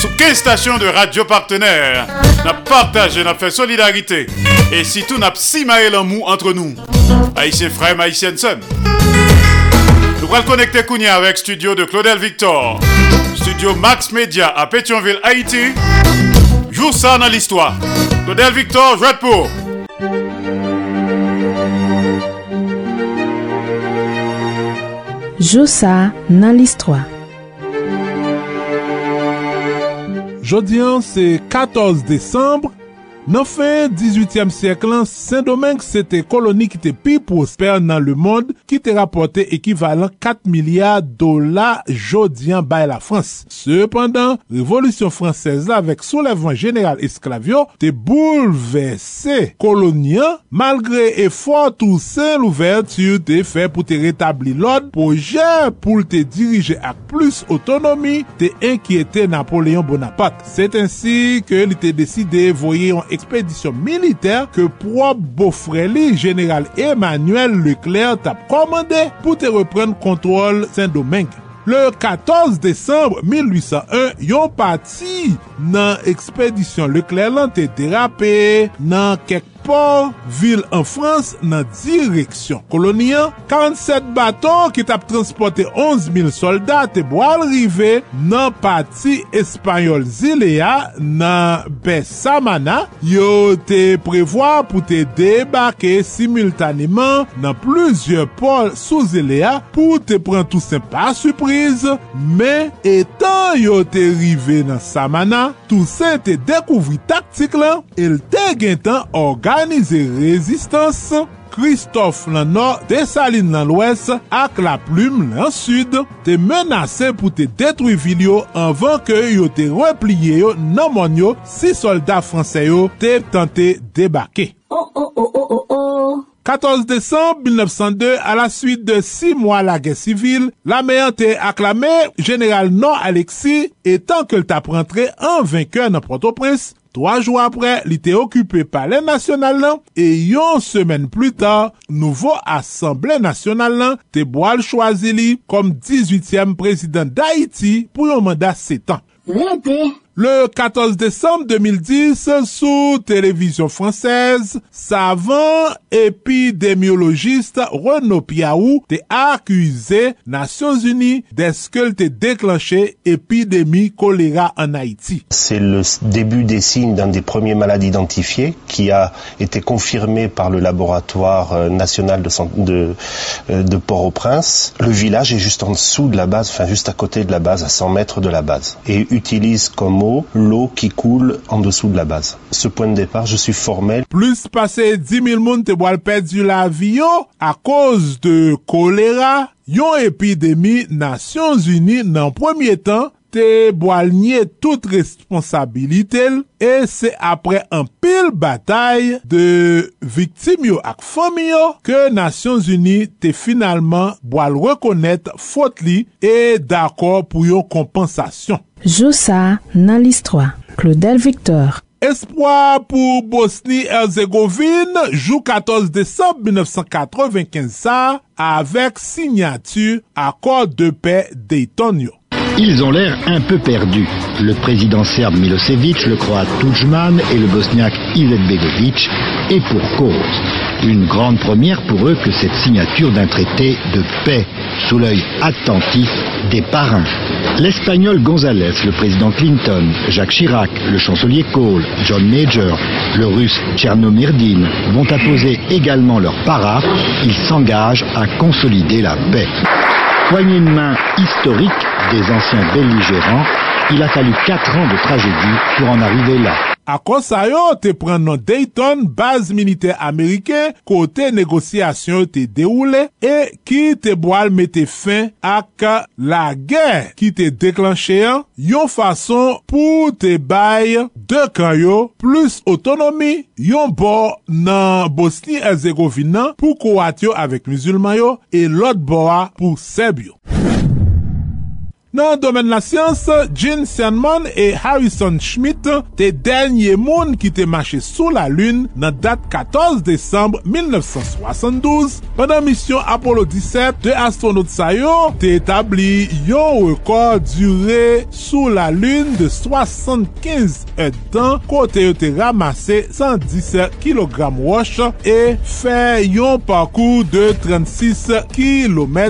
Sous 15 stations de radio partenaires, n'a partagé, n'a fait solidarité? Et si tout n'a pas l'amour entre nous. Haïtien frère, haïtienne son. Nous allons connecter Kounia avec studio de Claudel Victor. Studio Max Media à Pétionville, Haïti. Joue ça dans l'histoire. Claudel Victor, jouette pour. Josa nan listwa Jodian se 14 Desembre Nan fin 18e siyek lan, Saint-Domingue se te koloni ki te pi prosper nan le mond ki te rapote ekivalan 4 milyard dola jodian bay la Frans. Sependan, revolusyon fransez la vek soulevman General esklavyo te bouleverse kolonian malgre efor tou sen l'ouverture te fe pou te retabli l'od pou jè pou te dirije ak plus otonomi te enkyete Napoléon Bonaparte. Set ansi ke li te deside voye yon ekspedisyon militer ke prop Bofreli General Emmanuel Leclerc tap komande pou te repren kontrol Saint-Domingue. Le 14 Desembre 1801, yon pati nan ekspedisyon Leclerc lan te derape nan kek port vil an Frans nan direksyon koloniyan. 47 baton ki tap transporte 11.000 soldat te boal rive nan pati Espanyol Zilea nan Bessamana yo te prevoa pou te debake simultaneman nan pluzye pol sou Zilea pou te pren tout se pa surprise men etan yo te rive nan Samana tout se te dekouvri taktik lan el te te gen tan organize rezistans, Christophe lan nor, Desaline lan lwes, ak la plume lan sud, te menase pou te detwi vil yo anvan ke yo te repliye yo nan mon yo si soldat franse yo te tante debake. Oh, oh, oh, 14 décembre 1902, à la suite de six mois la guerre civile, l'armée était acclamée, général non Alexis, étant que le tape rentré en vainqueur dans Port-au-Prince, 3 jou apre, li te okupe pale nasyonal nan, e yon semen plu ta, nouvo asemble nasyonal nan, te boal chwazi li kom 18e prezident d'Haïti pou yon mandat 7 an. Mwen pou Le 14 Desembre 2010, sou televizyon fransez, savan epidemiologiste Renaud Piaou te akuse Nasyons Uni deske te deklanche epidemi kolera an Haiti. C'est le début des signes d'un des premiers malades identifiés qui a été confirmé par le laboratoire euh, national de, de, euh, de Port-au-Prince. Le village est juste en dessous de la base, enfin juste à côté de la base, à 100 mètres de la base, et utilise comme mot, l'eau qui coule en dessous de la base. Ce point de départ, je suis formel. Plus passé 10 000 moun te boal perdu la vie yo à cause de choléra, yon épidémie Nations Unies nan premier temps te boal nye tout responsabilite l, e se apre an pil batay de viktim yo ak fami yo, ke Nasyons Uni te finalman boal rekonet fote li e d'akor pou yon kompensasyon. Josa nan listwa Claudel Victor Espoir pour Bosnie-Herzégovine joue 14 décembre 1995 ça avec signature accord de paix d'Etonio. Ils ont l'air un peu perdus. Le président serbe Milosevic, le croate Tudjman et le bosniaque Izetbegovic, et pour cause. Une grande première pour eux que cette signature d'un traité de paix sous l'œil attentif des parrains. L'espagnol González, le président Clinton, Jacques Chirac, le chancelier Kohl, John Major, le russe Tchernomyrdin vont apposer également leur paraphe. Ils s'engagent à consolider la paix. Poignée de main historique des anciens belligérants, il a fallu 4 ans de tragédie pour en arriver là. A kon sa yo, te pren nan Dayton, baz militer Ameriken, kote negosyasyon te deoule, e ki te boal mette fin ak la gen ki te deklanche an, yon fason pou te bay de kanyo plus otonomi, yon bo nan Bosni-Herzegovina pou kouat yo avek musulman yo, e lot bo a pou seb sábio. Nan domen la siyans, Gene Sandman e Harrison Schmitt te denye moun ki te mache sou la lun nan dat 14 Desembre 1972. Pendan misyon Apollo 17, te astronaut sayo te etabli yon rekor dure sou la lun de 75 etan kote yo te ramase 117 kg wosh e fe yon parkour de 36 km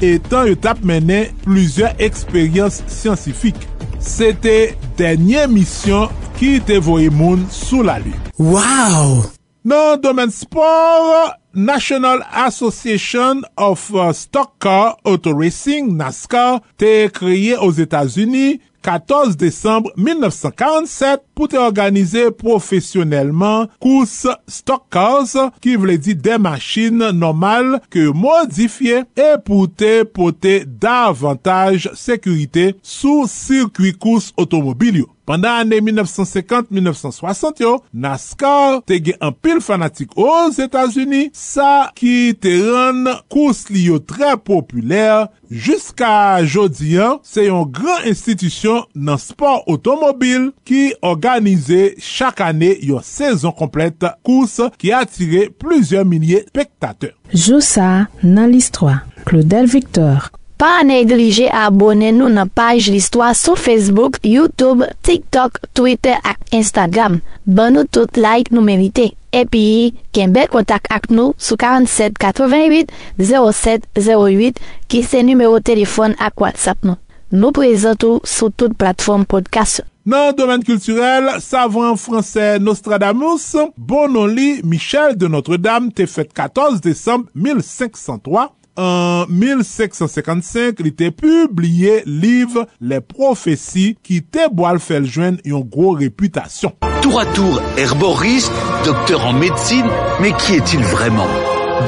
etan yo tap mene plizye eksperyans. Eksperyans syansifik. Sete denye misyon ki te voye moun sou la li. Waw! Nan domen sport, National Association of Stock Car Auto Racing, NASCAR, te kreye os Etats-Unis 14 Desembre 1947 pou te organize profesyonelman kous stock cars ki vle di de machin normal ke modifiye e pou te pote davantage sekurite sou sirkwi kous automobil yo. Pendan ane 1950-1960 yo, NASCAR te gen an pil fanatik os Etats-Unis, sa ki te ren kous li yo tre populer, Juska jodi an, se yon gran institisyon nan sport otomobil ki organize chak ane yon sezon komplete kous ki atire plizyon milye spektate. Joussa nan list 3, Claudel Victor pa neglije abone nou nan paj listwa sou Facebook, Youtube, TikTok, Twitter ak Instagram. Ban nou tout like nou merite. Epi, ken bel kontak ak nou sou 4788 0708 ki se numero telefon ak WhatsApp nou. Nou prezentou sou tout platform podcast. Nan domen kulturel, savant franse Nostradamus, bonon li Michel de Notre-Dame te fet 14 décembre 1503. En 1755, li te publiye liv Le Profesi ki te boal fel jwen yon gro reputasyon. Tour à tour herboriste, docteur en médecine, mais qui est-il vraiment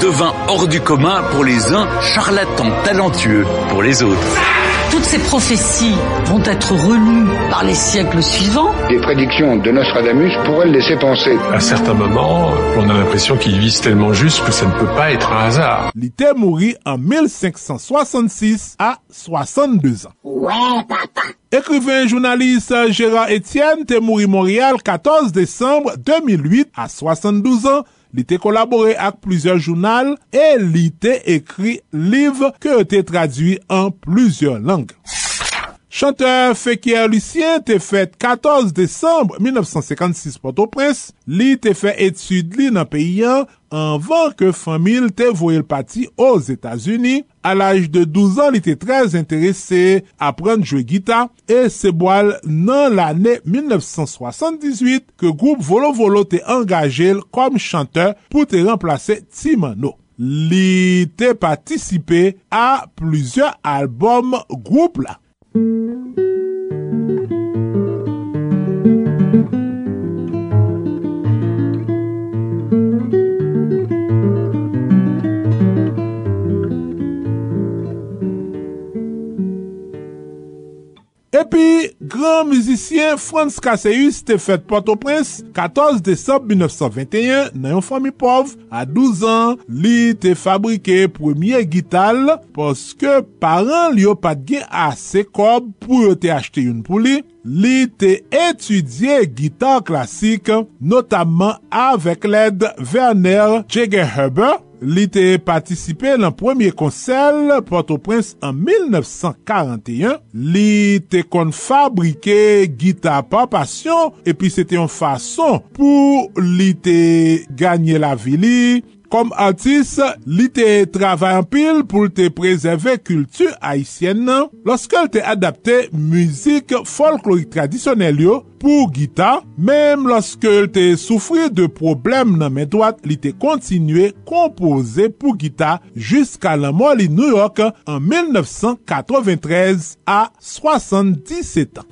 Devint hors du commun pour les uns, charlatan talentueux pour les autres. Toutes ces prophéties vont être relues par les siècles suivants. Les prédictions de Nostradamus pourraient le laisser penser. À certains moments, on a l'impression qu'il vise tellement juste que ça ne peut pas être un hasard. Li te mouri en 1566 à 62 ans. Ouais, papa. Écrivain journaliste Gérard Etienne te mouri Montréal 14 décembre 2008 à 72 ans Li te kolaborè ak plizye jounal e li te ekri liv ke te tradwi an plizye lang. Chanteur Fekir Lucien te fet 14 Desembre 1956 Port-au-Prince, li te fet etude li nan peyi an, anvan ke famil te voye l pati os Etats-Unis, A l'aj de 12 an, li te trez interese apren jwe gita e seboal nan l'ane 1978 ke group Volo Volo te angajel kom chanteur pou te remplase Timano. Li te patisipe a plizye albom group la. Epi, gran mizisyen Frans Kaseyus te fet Port-au-Prince 14 Desop 1921 nan yon fami pov. A 12 an, li te fabrike premier gital poske paran li yo pat gen ase kob pou yo te achete yon pou li. Li te etudye gitar klasik, notamman avek led Werner Jagerheber Li te patisipe lan premier konsel Port-au-Prince an 1941. Li te kon fabrike gita pa pasyon epi se te yon fason pou li te ganyen la vili Kom artis, li te travay an pil pou te prezeve kultu haisyen nan, loske l te adapte muzik folklorik tradisyonel yo pou gita, mem loske l te soufri de problem nan men doat, li te kontinue kompoze pou gita jiska la moli New York an 1993 a 77 an.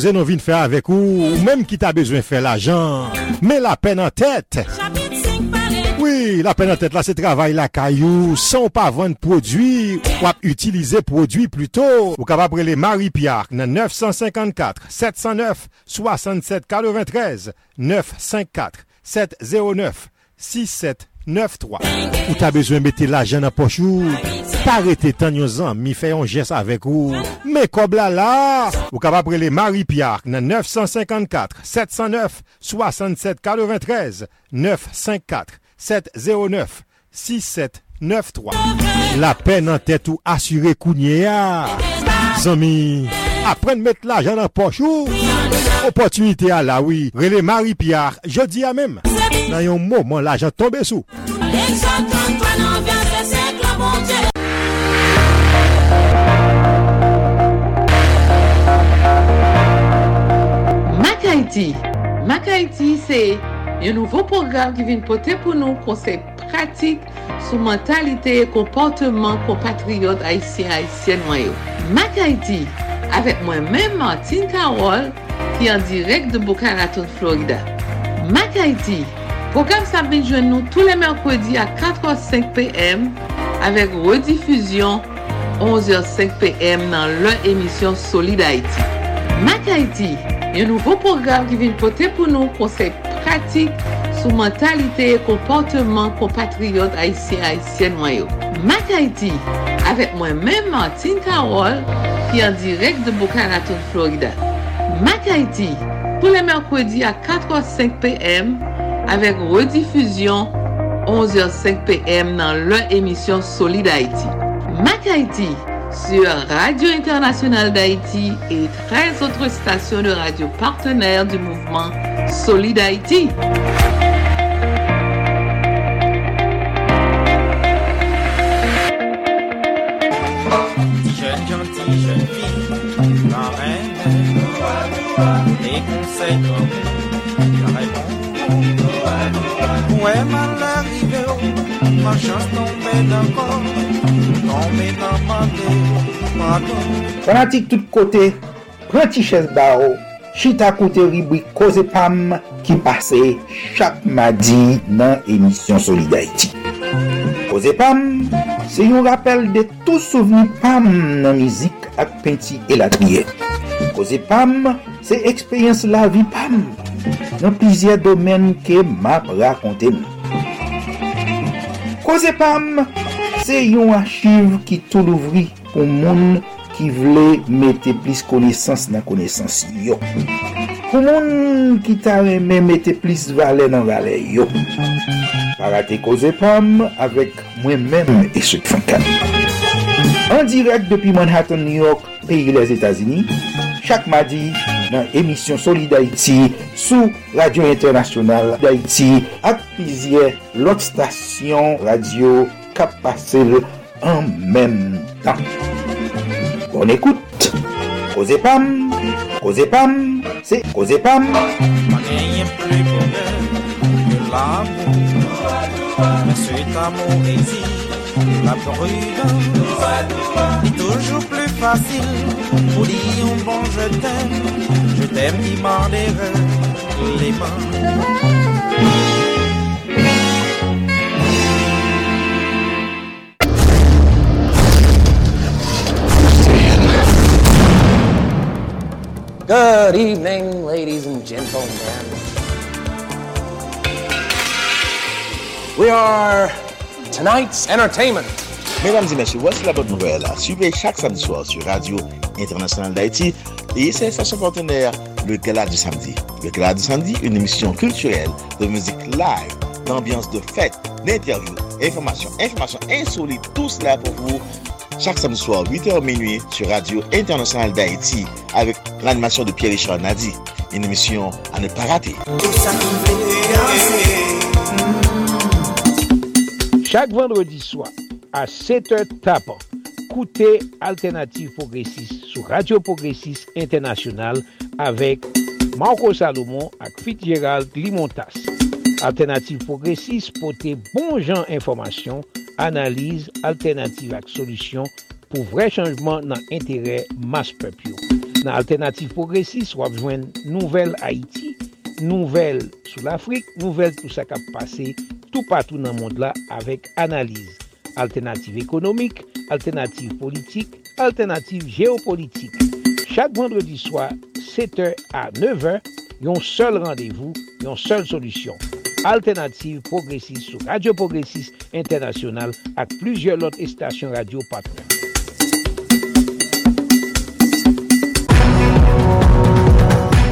Men ti koze nou vin fè avèk ou, mèm ki ta bezwen fè l'ajan, men la pen an tèt. Oui, la pen an tèt la se travay la kayou, san ou pa vwèn prodwi, ou ap utilize prodwi pluto. Ou kapap prele Marie-Pierre nan 954-709-6743, 954-709-6743. 9-3 9-3. Ou ta bezwen mette la jen nan pochou. Parete tan yon zan, mi fè yon jes avek ou. Me kob la la. Ou kap aprele Marie Pierre nan 954-709-6743. 954-709-6793. La pen nan tèt ou asyre kounye ya. Zami. Apren mette la jen apochou Opotunite a la oui. Rele Marie-Pierre Jodi a mem Nan yon mouman la jen tombe sou Mak Haiti Mak Haiti se yon nouvo program ki vin pote pou nou konsep pratik sou mentalite e komportman kompatriyot Haitien-Haitien mwayo. Mak Haiti avek mwen men Martin Karol ki an direk de Boca Raton, Florida. Mak Haiti program sa bin jwen nou tou le merkwedi a 4h05 pm avek redifuzyon 11h05 pm nan lè emisyon Solid Haiti. Mak Haiti yon nouvo program ki vin pote pou nou konsep pratik sou mentalite e komportman kompatriyot Haitien-Haitien mwayo. Mak Haiti avek mwen men Martin Karol ki an direk de Boca Raton, Florida. Mak Haiti pou le merkwedi a 4h05 pm avek redifuzyon 11h05 pm nan lè emisyon Solid Haiti. Mak Haiti sur Radio Internationale d'Haïti et 13 autres stations de radio partenaires du mouvement Solid Haïti. jeune fille, la reine, les conseils comme il répond. Ouais mal arrivé, ma chance tombée d'un corps, tombée dans ma nez, pardon. Fanatique tout côté, prenti chaise barreau, chita kote ribwi Koze Pam ki pase chak madi nan emisyon Solidarity. Koze Pam Se yon rappel de tou souveni pam nan mizik ak penti elatriye. Koze pam, se ekspeyens la vi pam nan plizye domen ke map rakonte nou. Koze pam, se yon achiv ki tou louvri pou moun ki vle mette plis konesans nan konesans yo. Pou moun ki ta reme mette plis vale nan vale yo. Parate Koze Pam avek mwen men Eswek Fankan. An direk depi Manhattan, New York, peyi les Etasini, chak madi nan emisyon Soli d'Haïti sou Radio Internasyonal d'Haïti ak pizye lot stasyon radio kap pasel an men tan. Bon ekoute, Koze Pam, Koze Pam, se Koze Pam. Mwen enye ple konen, yo la moun. Cet amour exige La prudence est toujours plus facile pour dire un bon je t'aime. Je t'aime qui m'en les mains. Good evening, ladies and gentlemen. We are tonight's entertainment. Mesdames et messieurs, voici la bonne nouvelle. Suivez chaque samedi soir sur Radio Internationale d'Haïti et ses stations partenaires, le Gala du Samedi. Le Gala du Samedi, une émission culturelle de musique live, d'ambiance de fête, d'interviews, informations, informations insolites, tout cela pour vous chaque samedi soir, 8h minuit, sur Radio Internationale d'Haïti, avec l'animation de Pierre-Richard Nadi. Une émission à ne pas rater. Chak vendredi swa, a 7h tapan, koute Alternative Progressive sou Radio Progressive Internasyonal avek Marco Salomon ak Fitzgerald Limontas. Alternative Progressive pote bon jan informasyon, analize, alternative ak solusyon pou vre chanjman nan entere mas pepyo. Nan Alternative Progressive wap jwen Nouvel Haiti nouvel sou l'Afrique, nouvel tout sa kap pase, tout patou nan mond la avek analize. Alternative ekonomik, alternative politik, alternative geopolitik. Chak vendredi swa, 7h a 9h, yon sol randevou, yon sol solusyon. Alternative Progressive sou Radio Progressive Internasyonal ak plujye lot estasyon radio patren.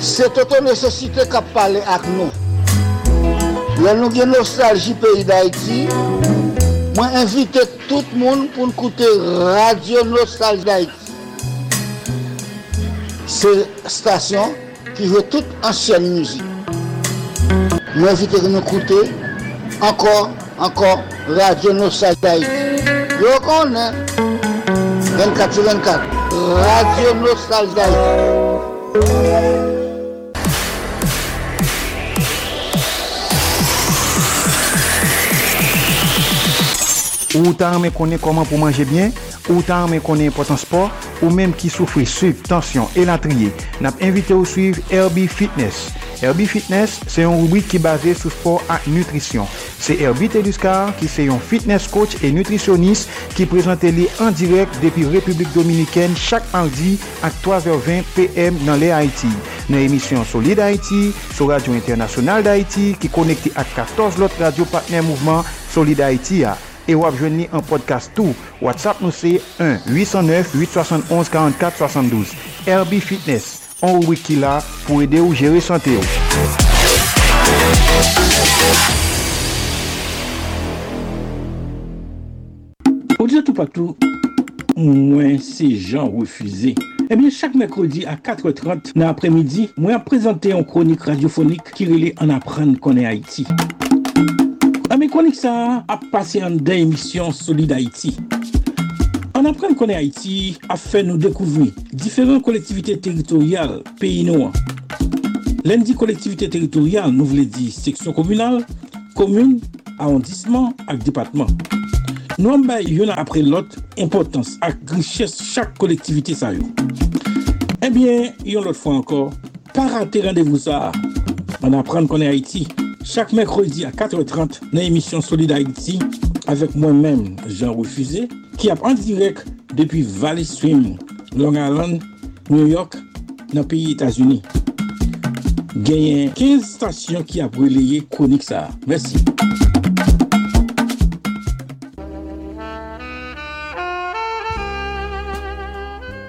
Se toto nesesite kap pale ak nou. Lè nou gen nostalji peyi d'Haïti, mwen invite tout moun pou n'koute Radio Nostalji d'Haïti. Se stasyon ki jwe tout ansyen mouzik. Mwen invite nou koute ankor, ankor Radio Nostalji d'Haïti. Yo konen 24-24 Radio Nostalji d'Haïti. Ou ta anmen konen koman pou manje bien, ou ta anmen konen potan sport, ou menm ki soufri suk, tansyon e latriye. Nap invite ou suiv Herbie Fitness. Herbie Fitness se yon rubrik ki base sou sport ak nutrisyon. Se Herbie Teduscar ki se yon fitness coach e nutrisyonis ki prezante li an direk depi Republik Dominiken chak mardi ak 3h20 PM nan le Haiti. Nan emisyon Solid Haiti, sou Radio Internasyonal d'Haiti ki konekte ak 14 lot radio partner mouvment Solid Haiti a. e wap jwen ni an podcast tou. WhatsApp nou se 1-809-871-4472. RB Fitness, an wiki la pou ede ou jere sante ou. Odile tout patou, mwen se jan refuze. Ebyen, chak mekrodi a 4.30 nan apremidi, mwen ap prezante yon kronik radiofonik ki rele an apren konen Haiti. Nan konik sa ap pase an den emisyon Solid Haiti. An apren konen Haiti ap fe nou dekouvri diferent kolektivite teritorial peyi nou an. Len di kolektivite teritorial nou vle di seksyon komunal, komune, arrondissement ak depatman. Nou an bay yon apre lot impotans ak griches chak kolektivite sa yo. Ebyen, yon lot fwa ankor, para te randevou sa. An apren konen Haiti. Chak mekrodi a 4.30 nan emisyon Solid Haiti avek mwen men Jean Refusé ki ap an direk depi Valley Stream, Long Island, New York, nan piyi Etasuni. Genyen 15 stasyon ki ap releye konik sa. Mersi.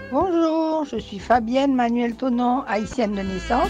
Bonjour, je suis Fabienne Manuel Tonon, haïtienne de naissance.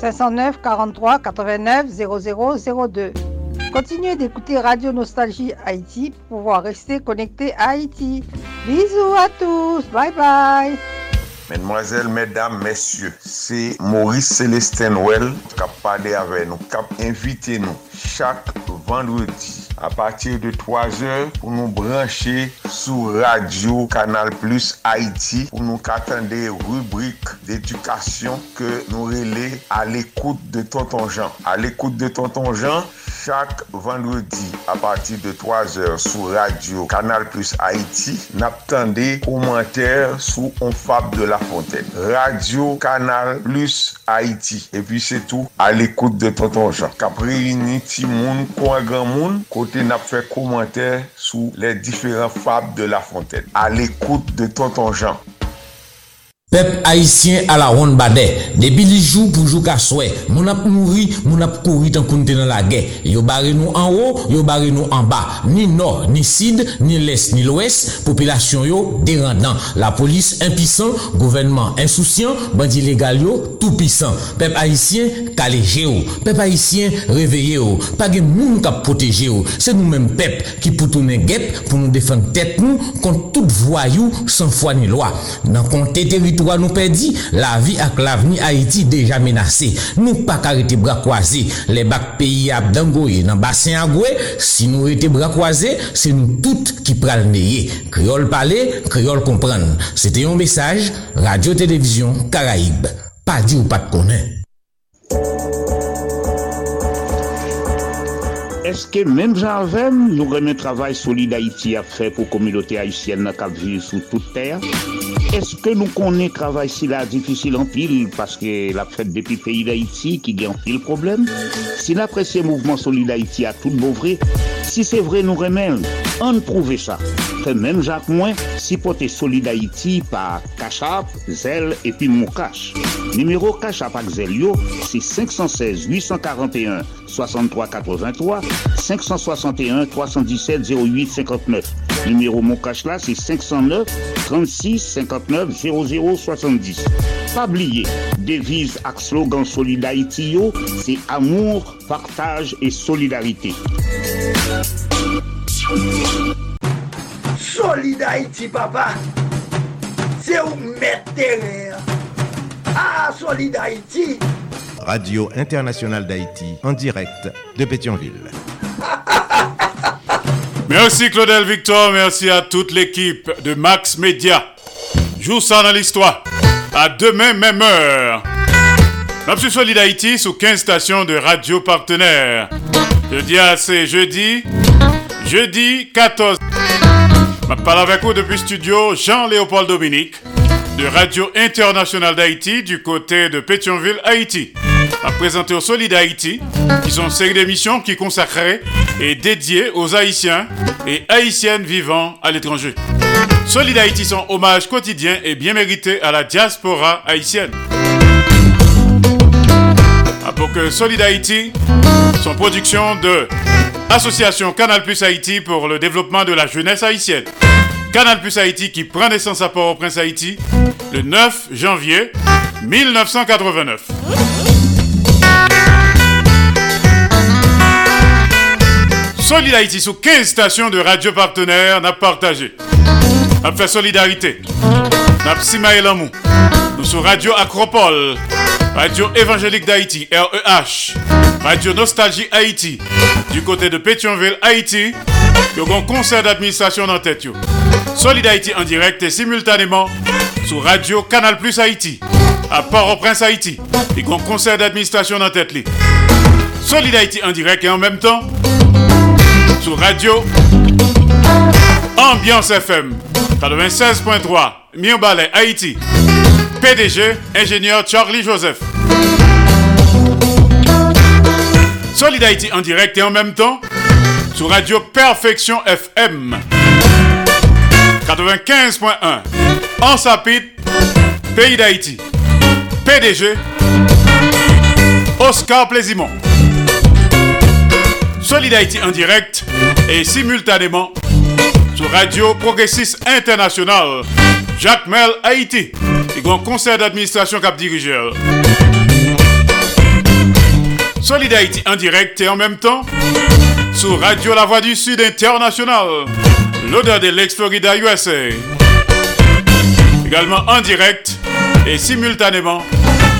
509 43 89 00 02 Continuez d'écouter Radio Nostalgie Haïti pour pouvoir rester connecté à Haïti. Bisous à tous, bye bye. Mesdemoiselles, mesdames, messieurs, c'est Maurice Célestin Well qui a parlé avec nous, qui a invité nous chaque vendredi a patir de 3 or pou nou branche sou radio Kanal Plus Haiti pou nou katande rubrik d'edukasyon ke nou rele al ekoute de Tonton Jean. Al ekoute de Tonton Jean, chak vendredi a patir de 3 or sou radio Kanal Plus Haiti nap tande komenter sou On Fab de la Fontaine. Radio Kanal Plus Haiti. E pi se tou al ekoute de Tonton Jean. Kapri ni ti moun, kwa gran moun, kote kote nap fè komantè sou lè diferent fab de La Fontaine. A l'ékoute de Tonton Jean. Pep Haitien ala ron bade, debi li jou pou jou ka swè, moun ap mouri, moun ap kouri tan kounte nan la gè. Yo bare nou an ou, yo bare nou an ba, ni nor, ni sid, ni les, ni lwes, popilasyon yo derandan. La polis impisan, gouvenman insousyan, bandi legal yo toupisan. Pep Haitien kaleje yo, pep Haitien reveye yo, page moun kap proteje yo. Se nou men pep ki pou tounen gep pou nou defen tet nou kont tout vwa you san fwa ni lwa. Nan konte teritory. Nous perdit, la vie avec l'avenir Haïti déjà menacé. Nous pas arrêter bras croisés. Les bacs pays à Dangoye dans bassin si nous étions bras croisés, c'est nous toutes qui pral neye. Créole parler, créole comprendre. C'était un message Radio Télévision Caraïbe. Pas dit ou pas de connaître. Eske menm jan vèm nou remè travay soli d'Haïti ap fè pou kominote Haïtien nan kap viv sou tout ter? Eske nou konè travay si la difisil an pil paske la fèt depi peyi d'Haïti ki gen an pil problem? Si nan presye mouvman soli d'Haïti a tout bon vre, si se vre nou remèm, on prouve ça. Fait même Jacques Moins, si porter solide Haïti par Cachap, Zel et puis Moukache. Numéro Cachap avec Zelio, c'est 516 841 63 83 561 317 08 59. Numéro mon cash là, c'est 509 36 59 00 70. Pas oublier, devise avec slogan Solid Haïti, yo, c'est amour, partage et solidarité. Solid Haïti, papa, c'est où mettre terre. Ah, Solid Haïti. Radio Internationale d'Haïti, en direct de Pétionville. [LAUGHS] Merci Claudel Victor, merci à toute l'équipe de Max Media. Joue ça dans l'histoire. À demain, même heure. Notre Solid Haïti sous 15 stations de radio partenaires. Jeudi à c'est jeudi. Jeudi 14. Je parle avec vous depuis studio Jean-Léopold Dominique de Radio Internationale d'Haïti du côté de Pétionville, Haïti. À présenter au Solid Haïti, qui sont une série d'émissions qui consacrées et dédiées aux Haïtiens et Haïtiennes vivant à l'étranger. Solid Haïti, son hommage quotidien et bien mérité à la diaspora haïtienne. Pour que Solid Haïti, son production de Association Canal Plus Haïti pour le développement de la jeunesse haïtienne. Canal Plus Haïti qui prend naissance à Port-au-Prince Haïti le 9 janvier 1989. Solid Haïti sous 15 stations de radio partenaires n'a partagé. N'a fait solidarité. N'a psimaé l'amour. Nous sur Radio Acropole, Radio Évangélique d'Haïti, REH, Radio Nostalgie Haïti, du côté de Pétionville, Haïti, a un concert d'administration dans tête. Solid Haïti en direct et simultanément sur Radio Canal Plus Haïti, à Port-au-Prince Haïti, a un concert d'administration dans tête. Solid Haïti en direct et en même temps sur Radio Ambiance FM 96.3 Mirbalet Haïti. PDG, ingénieur Charlie Joseph. Solid Haïti en direct et en même temps sur Radio Perfection FM 95.1 en Sapit, Pays d'Haïti. PDG Oscar Plaisimont. Solid en direct et simultanément sur Radio Progressiste International Jacques Mel Haïti et un conseil d'administration cap dirigeur. Solid Haïti en direct et en même temps sur Radio La Voix du Sud International, l'odeur de l'ex-Florida USA. Également en direct et simultanément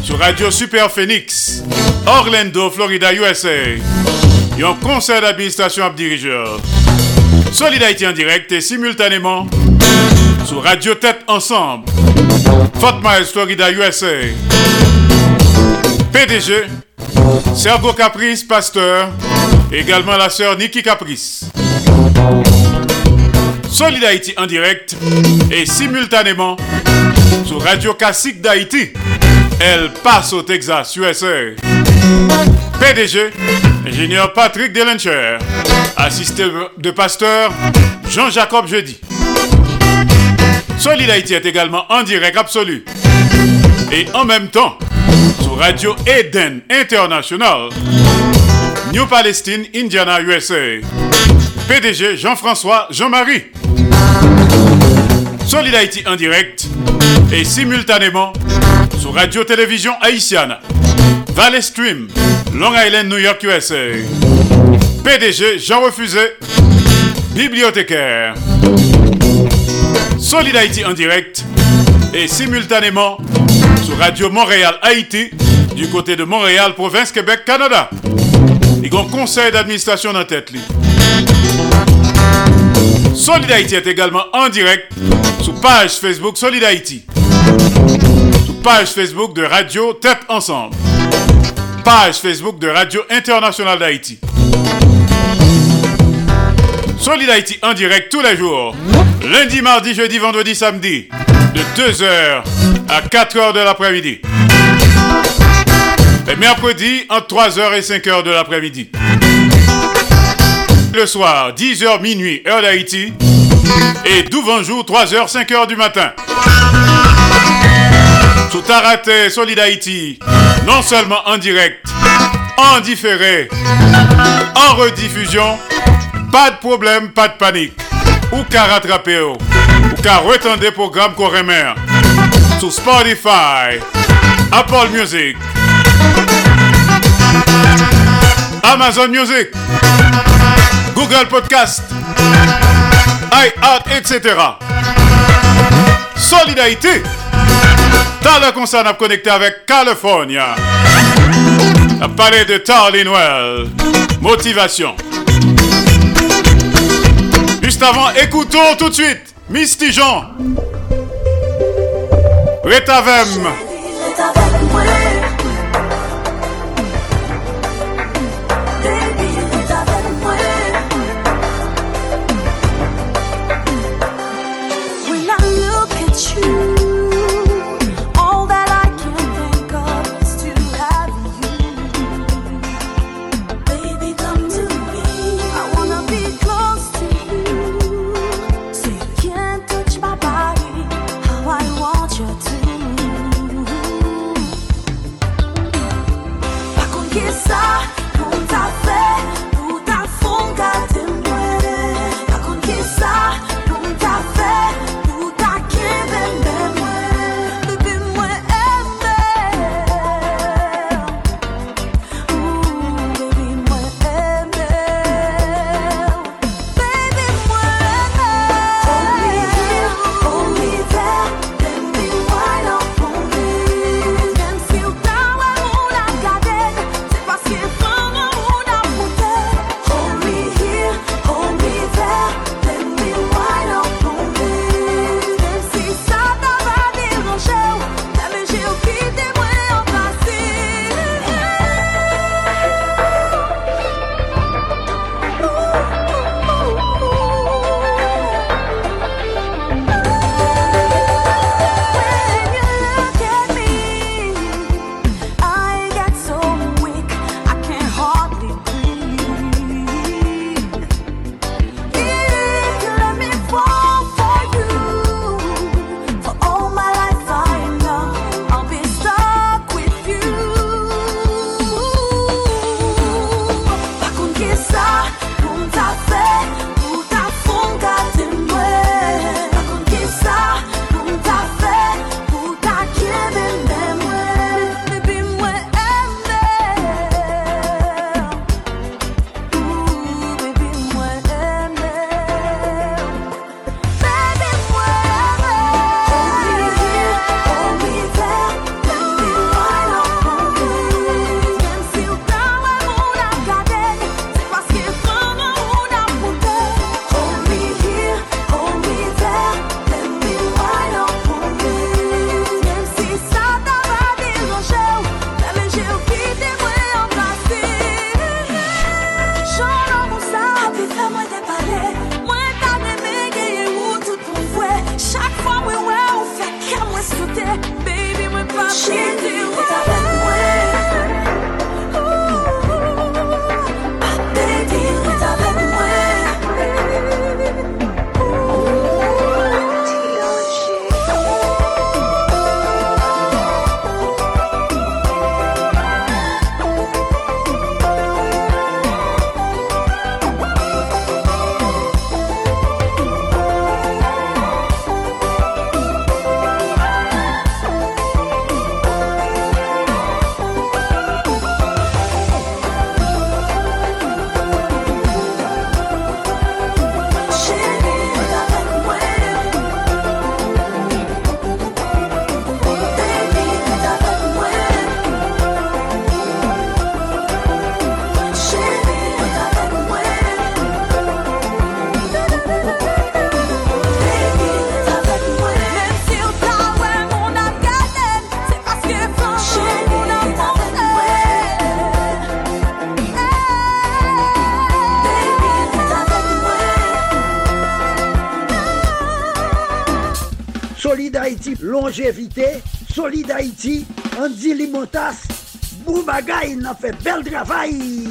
sur Radio Super Phoenix, Orlando, Florida USA. Et un conseil d'administration ab dirigeur. Solid Haïti en direct et simultanément sur Radio Tête Ensemble, Fort Miles, Florida, USA. PDG, Sergo Caprice, pasteur, également la sœur Nikki Caprice. Solid Haïti en direct et simultanément sur Radio Classique d'Haïti. Elle passe au Texas, USA. PDG, ingénieur Patrick Delencher, assisté de pasteur Jean-Jacob Jeudi. Solid Haïti est également en direct absolu et en même temps sur Radio Eden International, New Palestine, Indiana, USA. PDG Jean-François Jean-Marie. Solid Haïti en direct et simultanément sur Radio Télévision Haïtienne, Valley Stream, Long Island, New York, USA. PDG Jean Refusé, bibliothécaire. Solid Haïti en direct et simultanément sur Radio Montréal Haïti du côté de Montréal, province Québec, Canada. Il y a un conseil d'administration dans tête. Solid Haïti est également en direct sur page Facebook Solid Haïti. Sur page Facebook de Radio Tête Ensemble. Page Facebook de Radio Internationale d'Haïti. Solid Haïti en direct tous les jours. Lundi, mardi, jeudi, vendredi, samedi. De 2h à 4h de l'après-midi. Et mercredi, entre 3h et 5h de l'après-midi. Le soir, 10h minuit, heure d'Haïti. Et d'où jour, 3h, 5h du matin. Sous Taraté, Solid Haïti. Non seulement en direct, en différé, en rediffusion. Pas de problème, pas de panique. Ou qu'à rattraper, ou qu'à retendre des programmes qu'on sur Spotify, Apple Music, Amazon Music, Google Podcast, iHeart, etc. Solidarité. Dans le concert, on a connecté avec California. A parlé de Tarlin Well. Motivation. Avant, écoutons tout de suite Misty Jean. Retavem. Haïti, longévité, Solid Haïti, Andy Limotas, Boubagaï, n'a fait bel travail.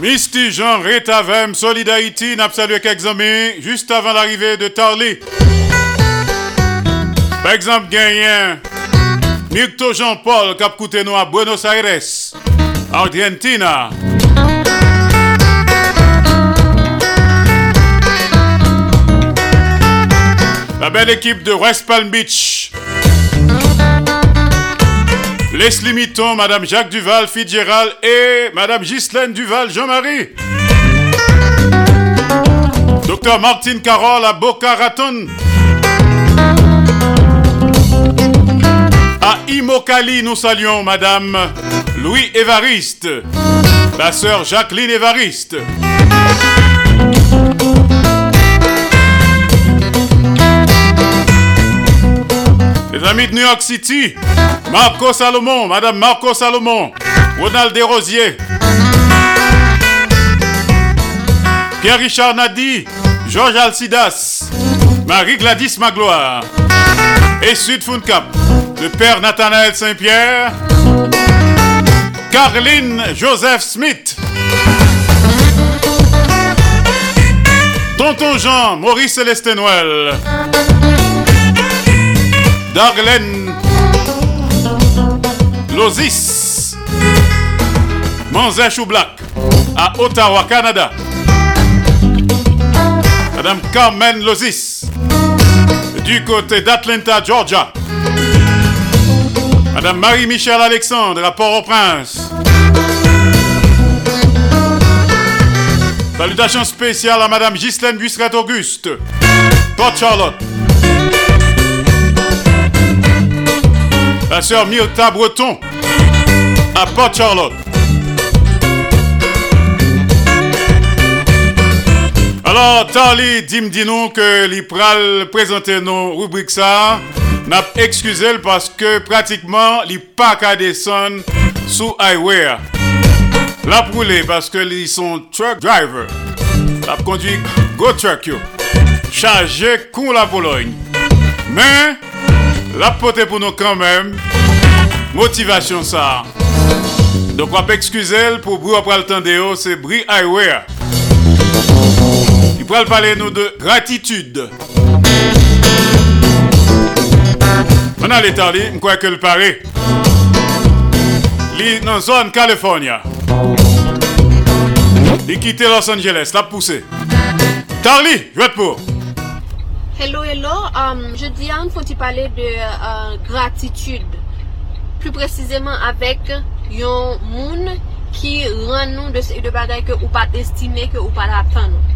Misty Jean Rétavem, Solid Haïti, n'a salué quelques amis juste avant l'arrivée de Tarly. Par exemple, gagné Mirto Jean-Paul, cap coûté nous à Buenos Aires, Argentina. La belle équipe de West Palm Beach. Leslie Mitton, Madame Jacques Duval, Fitzgerald et Madame Ghislaine Duval, Jean-Marie. Docteur Martine Carole à Boca Raton. À Imokali, nous saluons Madame Louis Évariste, la sœur Jacqueline Évariste. Les amis de New York City, Marco Salomon, Madame Marco Salomon, Ronald Desrosiers, Pierre-Richard Nadi, Georges Alcidas, Marie-Gladys Magloire et Sud le père Nathanaël Saint-Pierre, Caroline Joseph Smith, Tonton Jean, Maurice Célestin Noël, Darlene Lozis, Manzé Choublac à Ottawa, Canada. Madame Carmen Lozis du côté d'Atlanta, Georgia. Madame Marie-Michel Alexandre à Port-au-Prince. Salutations spéciales à Madame Ghislaine Busseret Auguste, Port Charlotte. la sœur Myrta Breton, à Port Charlotte. Alors, Tali dim dit nous que l'Ipral présentait nos rubriques ça. N'a excusé parce que pratiquement l'Ipac a descendu sous highway. La poulet parce que ils sont truck driver. La conduit go truck yo. Chargé con la Pologne. Mais la pote pour nous quand même. Motivation ça. Donc on va excuser pour bruit après le temps de c'est Bri Highway. Il pourrait parler nous de gratitude. On a l'état li, je crois que le paraît. Li dans zone California. Il quitte Los Angeles, la poussée. Tarly, je vais pour. Hello, hello. Um, je di an, foti pale de uh, gratitude. Plus precizeman avek yon moun ki ran nou de, de bagay ke ou pa destine, ke ou pa la tan nou.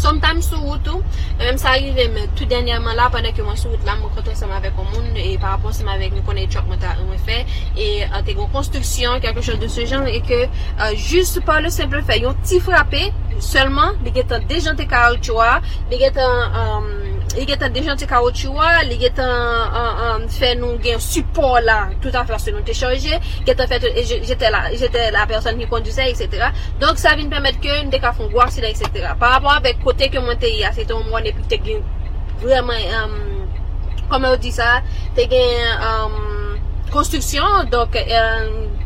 Somtam sou woutou, e mèm sa arrive mè tout denyèman la, panè ke mwen sou wout la, mwen konton seman avèk o moun, e par rapport seman avèk nou konè chok mwen ta mwen fè, e euh, te kon konstruksyon, kelke chok de se jan, e ke jist par le simple fè, yon ti frapè, selman, li getan dejante karoutchoua, li getan... Euh, li gen tan dejan te kaoutchouwa, li gen getan fè nou gen support la, tout an fè se nou te chanje, gen tan fè, jete la, jete la person ki konduse, etc. Donk sa vin pèmèt ke nou de ka fon gwa si la, etc. Par rapport avèk kote ke mwen te ya, se ton mwen epi te gen vreman, kome ou di sa, te gen konstruksyon, donk,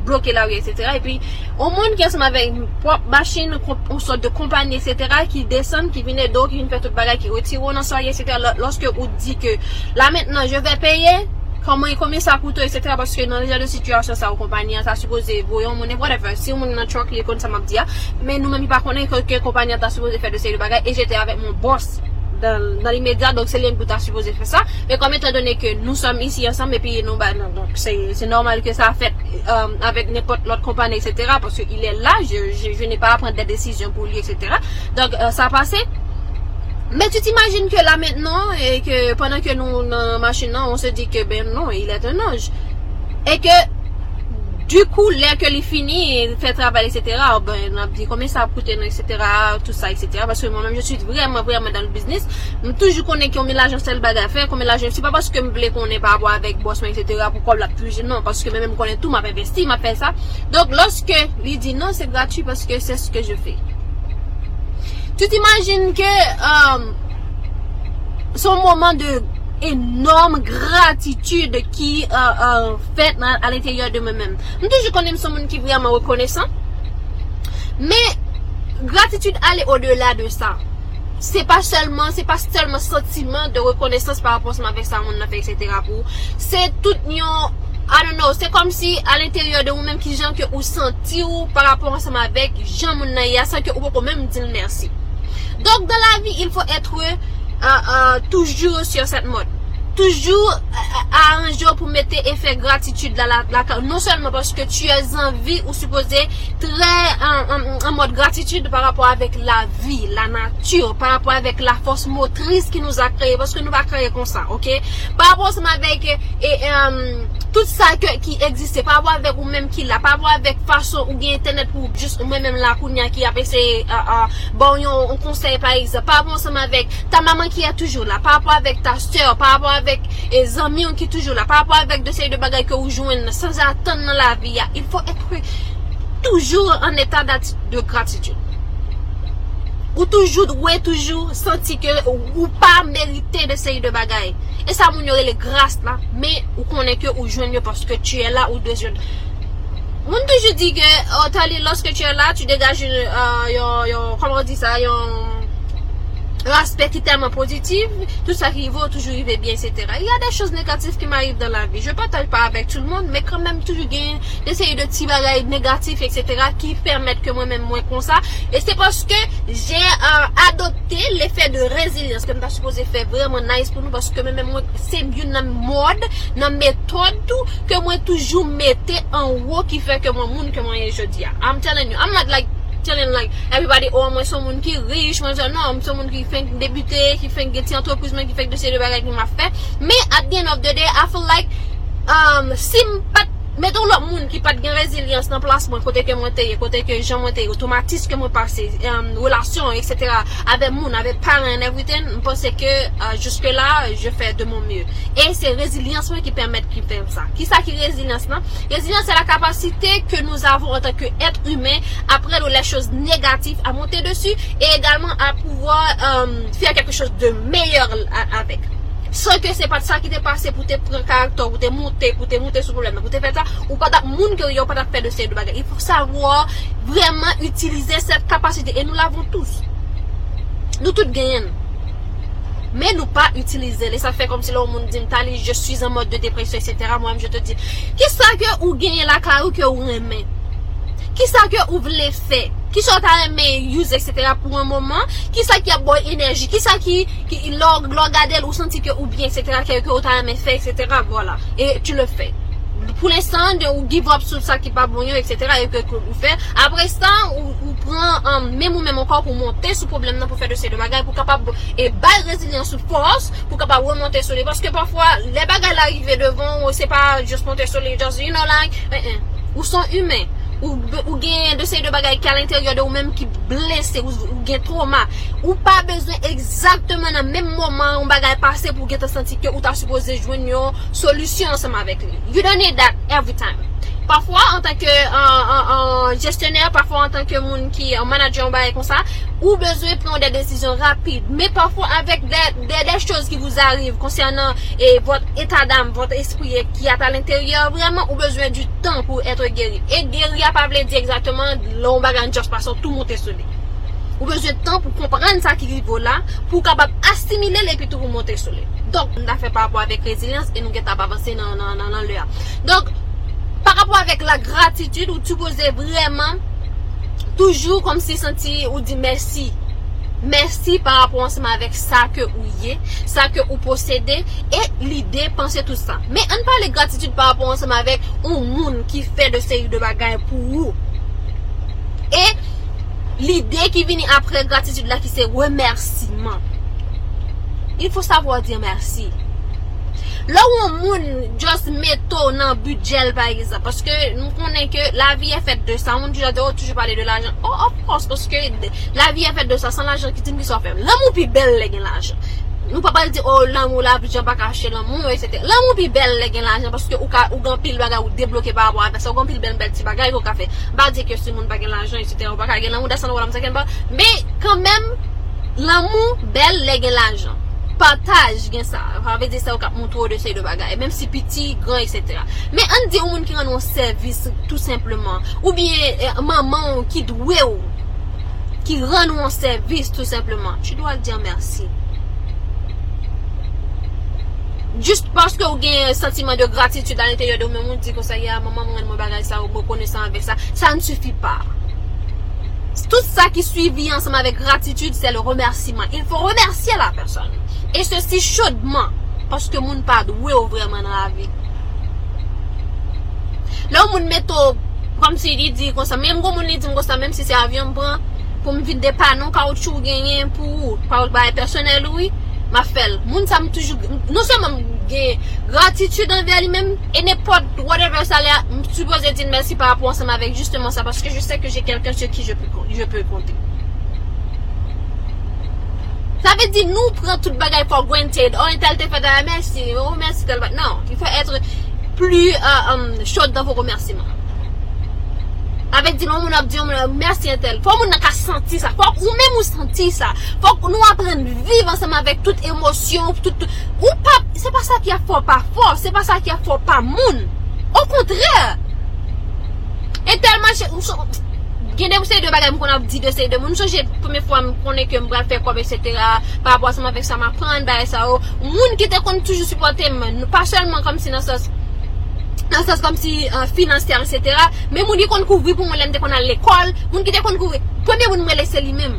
bloke la ouye, etc. E pi, ou moun gen seman vek prop machin, ou sot de kompany, etc. ki desen, ki vine do, ki vine fè tout bagay, ki retiro nan soye, etc. Lorske ou di ke, la mentenan, je ve peye, koman, koman sa koutou, etc. Paske nan leja de situasyon sa ou kompanyan, sa suppose voyon mounen, whatever, si moun nan chok li kon sa map diya, ah, men nou men mi pa konen ke kompanyan ta suppose fè de seri bagay, e jete avèk moun boss. dans l'immédiat, donc c'est l'homme qui t'a supposé faire ça. Mais comme étant donné que nous sommes ici ensemble et puis nous, bah, non, donc c'est normal que ça a fait euh, avec n'importe l'autre compagnie, etc. Parce qu'il est là, je, je, je n'ai pas à prendre des décisions pour lui, etc. Donc euh, ça passé. Mais tu t'imagines que là maintenant, et que pendant que nous, dans la machine, on se dit que ben non, il est un ange. Et que du coup, lè ke li fini, fè travail, etc., ben, nan ap di, kome sa ap koute nou, etc., tout sa, etc., parce que moi-même, je suis vraiment, vraiment dans le business, m toujou konen ki yon mi l'ajan sel bagay fè, kome l'ajan, c'est pas parce que m vle konen pa abo avèk bossman, etc., pou kol la plus, non, parce que mè mè m konen tout, m ap investi, m ap fè sa, donc, lorsque li di, non, c'est gratuit, parce que c'est ce que je fais. Tu t'imagines que, euh, son moment de enorme gratitude ki uh, uh, fèt al interior de mè mèm. Mwen toujou konen son moun ki vreman rekonesan. Mè, gratitude ale o delà de sa. Se pa selman, se pa selman sentimen de rekonesans par rapport seman vek sa moun na fek, etc. Pou. Se tout nyon, I don't know, se kom si al interior de ou menm ki jan ke ou senti ou par rapport seman vek jan moun na ya, san ke ou pou pou menm din mersi. Donk dan la vi, il fò etre uh, uh, toujours sur cette mode. Mod. Toujou a anjou pou mette efek gratitude la la ka. Non selman paske tu es anvi ou suppose tre an mod gratitude par rapport avek la vi, la nature, par rapport avek la fos motrice ki nou a kreye. Paske nou va kreye kon sa, ok? Par rapport seman avek tout sa ki egziste, par rapport avek ou menm ki la, par rapport avek fason ou gen internet pou just ou menm la kounya ki apese bon yon konsey par exemple. Par rapport avek ta maman ki a toujou la, par rapport avek ta steur, par rapport avek avèk e zanmi yon ki toujou la, par rapport avèk de sey de bagay ke ou jwen, sans atan nan la vi ya, il fò etre toujou an etat de gratitude. Ou toujou, ou toujou, senti ke ou pa merite de sey de bagay. E sa moun yore le gras la, me ou konen ke ou jwen yo paske tu e la ou de jwen. Moun toujou di ke, oh loske tu e la, tu degaj euh, yon, yon, yon, koman di sa, yon... l'aspect qui est tellement positif, tout ça qui va toujours arriver bien, etc. Il y a des choses négatives qui m'arrivent dans la vie. Je ne partage pas avec tout le monde, mais quand même toujours gain d'essayer de petits bagages négatifs, etc. qui permettent que moi-même moins comme ça. Et c'est parce que j'ai euh, adopté l'effet de résilience que je pas supposé faire vraiment nice pour nous parce que même moi, c'est mieux dans mode, dans méthode tout que moi toujours mettais en haut qui fait que moi, monde que moi je dis. I'm telling you, I'm not like telling like everybody, oh mwen son moun ki rich mwen son non mwen son moun ki fèk debute, ki fèk geti antropouz men, ki fèk de seri bagay ki mwa fè Me at the end of the day, I feel like, um, si mwen pat Meton lop moun ki pat gen rezilyans nan plasman kote ke mwen teye, kote ke jan mwen teye, otomatis ke mwen pase, um, relasyon, etc. Ave moun, ave paran, everything, mwen pense ke uh, juske la, je fè de moun mye. E se rezilyans mwen ki permèt ki fèm sa. Ki sa ki rezilyans nan? Rezilyans se la kapasite ke nou avon an tanke etre humen apre lou la chos negatif a monte desu, e egalman a pouvo um, fè kèkè chos de meyèr avèk. San ke se pat sa ki te pase pou te pren karakter, pou te monte, pou te monte sou probleme, pou te fet sa, ou patak moun ke yo patak fe de se de bagay. Il faut savoir vraiment utiliser cette kapasite. Et nous l'avons tous. Nou tout genyen. Men nou pa utilize li. Sa fe kom si la moun di mtali, je suis en mode de depresyon, etc. Mwen je te di, ki sa ke ou genyen la ka ou ke ou remen? Ki sa ke ou vle fe? ki sa ta reme use, etc. pou an mouman, ki sa ki a boy enerji, ki sa ki, ki lor, lor gade ou senti ke ou bien, etc. ki yo ta reme fe, etc. Voilà. Et tu le fe. Pou l'instant, ou give up sou sa ki pa bon yo, etc. yo ke ou fe. Apre sa, ou, ou pran um, mèm ou mèm ankor pou monte sou problem nan pou fe de se de bagay, pou kapab e bal rezilian sou fòs, pou kapab remonte sou li. Paske pafwa, le bagay l'arrive devan, ou se pa just monte sou li, just you know like, eh, eh. ou son humè. Ou ou gen de sey de bagay ki al interior de ou menm ki blese ou gen trauma ou pa bezwen ekzaktman nan menm moman ou bagay pase pou gen te senti ke ou ta suppose jwen yo solusyon seman vek li you don't need that every time Parfwa an tanke gestioner, parfwa an tanke moun ki an manager an baye kon sa, ou bezwe pren de desisyon rapide. Me parfwa avek de chos ki vous arrive konsernan vot etat d'am, vot espri ki at al interior, vreman ou bezwe du tan pou etre geri. Et geri apavle vle di egzatman lon bagan jos pason tou monte sou li. Ou bezwen tan pou kompran sa ki rivo la pou kabab asimile le pitou pou monte sou li. Donk, nou da fe par rapport avek rezilians e nou get ap avanse nan, nan, nan, nan le a. Donk, par rapport avek la gratitude ou tu pose vreman toujou kom si senti ou di mersi. mersi par rapport ansama vek sa ke ou ye, sa ke ou posede, e l'ide pense tout sa. Men an pa le gratitude par rapport ansama vek ou moun ki fe de seri de bagay pou ou. E l'ide ki vini apre gratitude la ki se remersiman. Il fò savo di mersi. La ou moun just meto nan budjel par exemple, Paske nou konen ke la vi e fet de sa. Moun toujou de ou toujou pale de l'ajan. Oh, of course. Paske la vi e fet de sa. San l'ajan ki tin ki so fem. La moun pi bel le gen l'ajan. Nou pa pal di, oh, lan mou la budget pa kache lan mou, etc. Lan mou pi bel le gen la l'ajan, paske ou, ou gan pil bagay ou debloke pa apwa apè ou gan pil bel bel ti bagay ou ka fe. Ba di ke si moun bagen l'ajan, etc. Ou baka gen lan mou, dasan wala msaken ba. Me, kanmem, lan mou bel le gen l'ajan. Pantaj gen sa, avè de sa ou kap moun tro de sey de bagay, Mem si piti, gran, etc. Men an di ou moun ki ran nou servis tout simplement, ou biye eh, maman ou ki dwe ou, ki ran nou servis tout simplement, tu do al diyan mersi. Just paske ou gen sentimen de gratitude an l'interior de ou men moun di kon sa ya, maman moun moun bagay sa ou moun kone sa anvek sa, sa an sufi pa. Tout sa ki suivi ansama vek gratitude, se le remersiman. Il faut remercier la person. Et ceci chaudement. Paske moun pa dwe non, ou vreman nan la vi. La ou moun meto, kom si li di kon sa, menm kon moun li di m kon sa, menm si se avyon pran, pou m vide de panon, ka ou chou genyen pou ou, pa ou baye personel ou ma fel. Moun sa m toujou, nou se m gen gratitude anve li menm, e nepot whatever sa le, m souboze din mersi par rapport ansem avek justement sa, paske je se ke jè kelken se ki je pe konti. Sa ve di nou pren tout bagay for granted, on tel te fada ah, mersi, oh mersi tel bagay, nan, il fò etre plus euh, euh, chod dan vò remersiman. Avèk di nou moun ap diyon moun ap mersi entel. Fò moun ak a senti sa. Fò ou mè moun senti sa. Fò nou apren viv ansèm avèk tout emosyon. Tout... Ou pa, se pa sa ki a fò pa fò. Se pa sa ki a fò pa moun. Ou kontrè. Entelman, genè moun sey de bagay moun kon ap di de sey de moun. Sò jè pwemè fwa moun konè ke mbran fè kòp etc. Par apwa seman vek sa m apren. Moun ki te kon toujou supporte moun. Pa chelman kom si nan sos. nan sas kom si uh, financer, etc. Men moun ki kon kouvri pou moun lente kon al l'ekol, moun ki te kon kouvri, pwemye moun mwen lese li mem.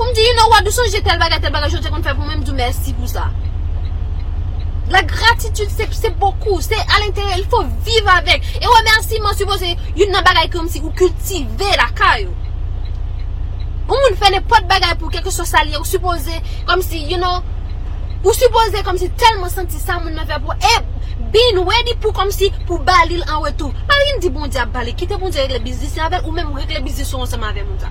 Pou m di, you non, know what, dou sonje tel bagay, tel bagay, jote kon fè pou mèm dou mersi pou sa. La gratitude, se boku, se al intere, il fò vive avèk. E wè mersi man supose, yon nan bagay kom si ou kultive la kayo. Ou moun fè ne pot bagay pou keke so salye, ou supose, kom si, you know, ou supose kom si telman senti sa moun nan fè pou, e, eh, bin wè pou kom si pou balil an wetou. tou. Pa di bon di ap bali, kite bon di regle bizis yon avèl ou mèm rek le bizis yon seman avè moun ta.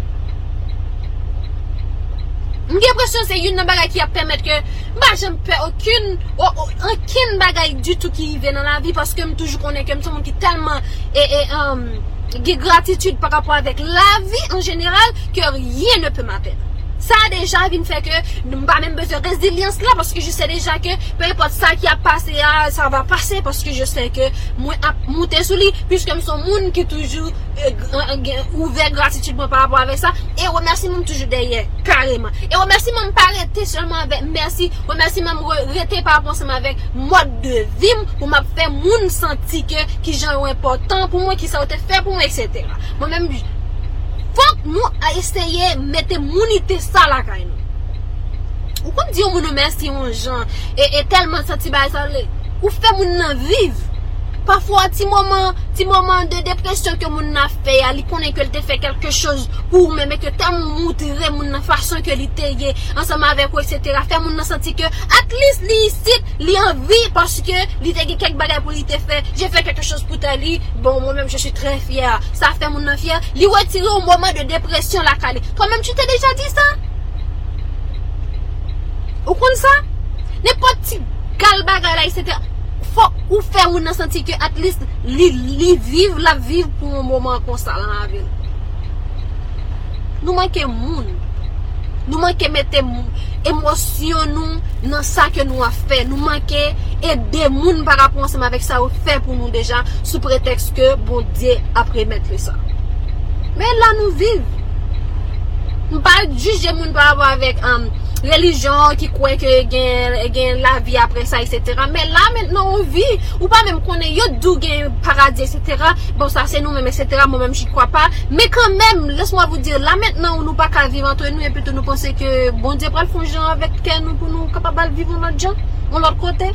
Mge presyon se yon nan bagay ki ap pemet ke ba jen pe okun, okun bagay du tout ki rive nan la vi paske m toujou konen ke m son moun ki telman e, e, um, ge gratitude par rapport avek la vi an jeneral ke rien ne pe m'apen. Sa deja vin fè ke nou mba mèm bezè rezilyans la Paske je sè deja ke Pe pot sa ki ap pase ya Sa va pase Paske je sè ke mwen ap moutè sou li Piske m son moun ki toujou euh, Ouve gratitude mwen par rapport avè sa E remersi mwen toujou deye Kareman E remersi mwen pa rete Seleman avè mersi Remersi mwen rete par rapport seman avè Mod de vim Pou m ap fè moun santi ke Ki jan ou important pou mwen Ki sa ou te fè pou mwen etc Mwen mèm fok nou a eseye mette mounite sa la kay nou. Ou kon di yo moun nou mersi yon jan, e, e telman sati bay sa le, ou fe moun nan viv. Pafwa ti moman, ti moman de depresyon ke moun na fe ya, li konen ke li te fe kelke chouz pou mè mè ke tem moun moutre moun na fason ke li te ye, ansama avek ou etc. Fè moun nan santi ke at least li isit, li anvi, paske li te ge kek bagay pou li te fe, je fe kelke chouz pou ta li, bon moun mèm je suis tre fier, sa fè moun nan fier, li wè tire ou moman de depresyon la kale. Kwa mèm tu te deja di sa? Ou kon sa? Nè poti gal bagay la etc. fò ou fè ou nan senti ke at least li, li viv la viv pou moun mouman konsa lan avèl. Nou manke moun. Nou manke mette emosyon nou nan sa ke nou a fe. Nou manke ede moun par rapport seman vek sa ou fe pou nou deja sou preteks ke bon diye apre mette sa. Men la nou viv. Nou pa juje moun para avek an um, Relijon ki kwen ke gen, gen la vi apre sa, etc. Men la men nan ou vi, ou pa men konen yo dou gen paradis, etc. Bon sa se nou men, etc. Mwen men jikwa pa. Men kan men, les mwa vou dir, la men nan ou nou pa ka vive antre nou, epi pito nou pense ke bon diye pral fon jan avek ken nou pou nou kapabal vive ou not jan, ou lot kote.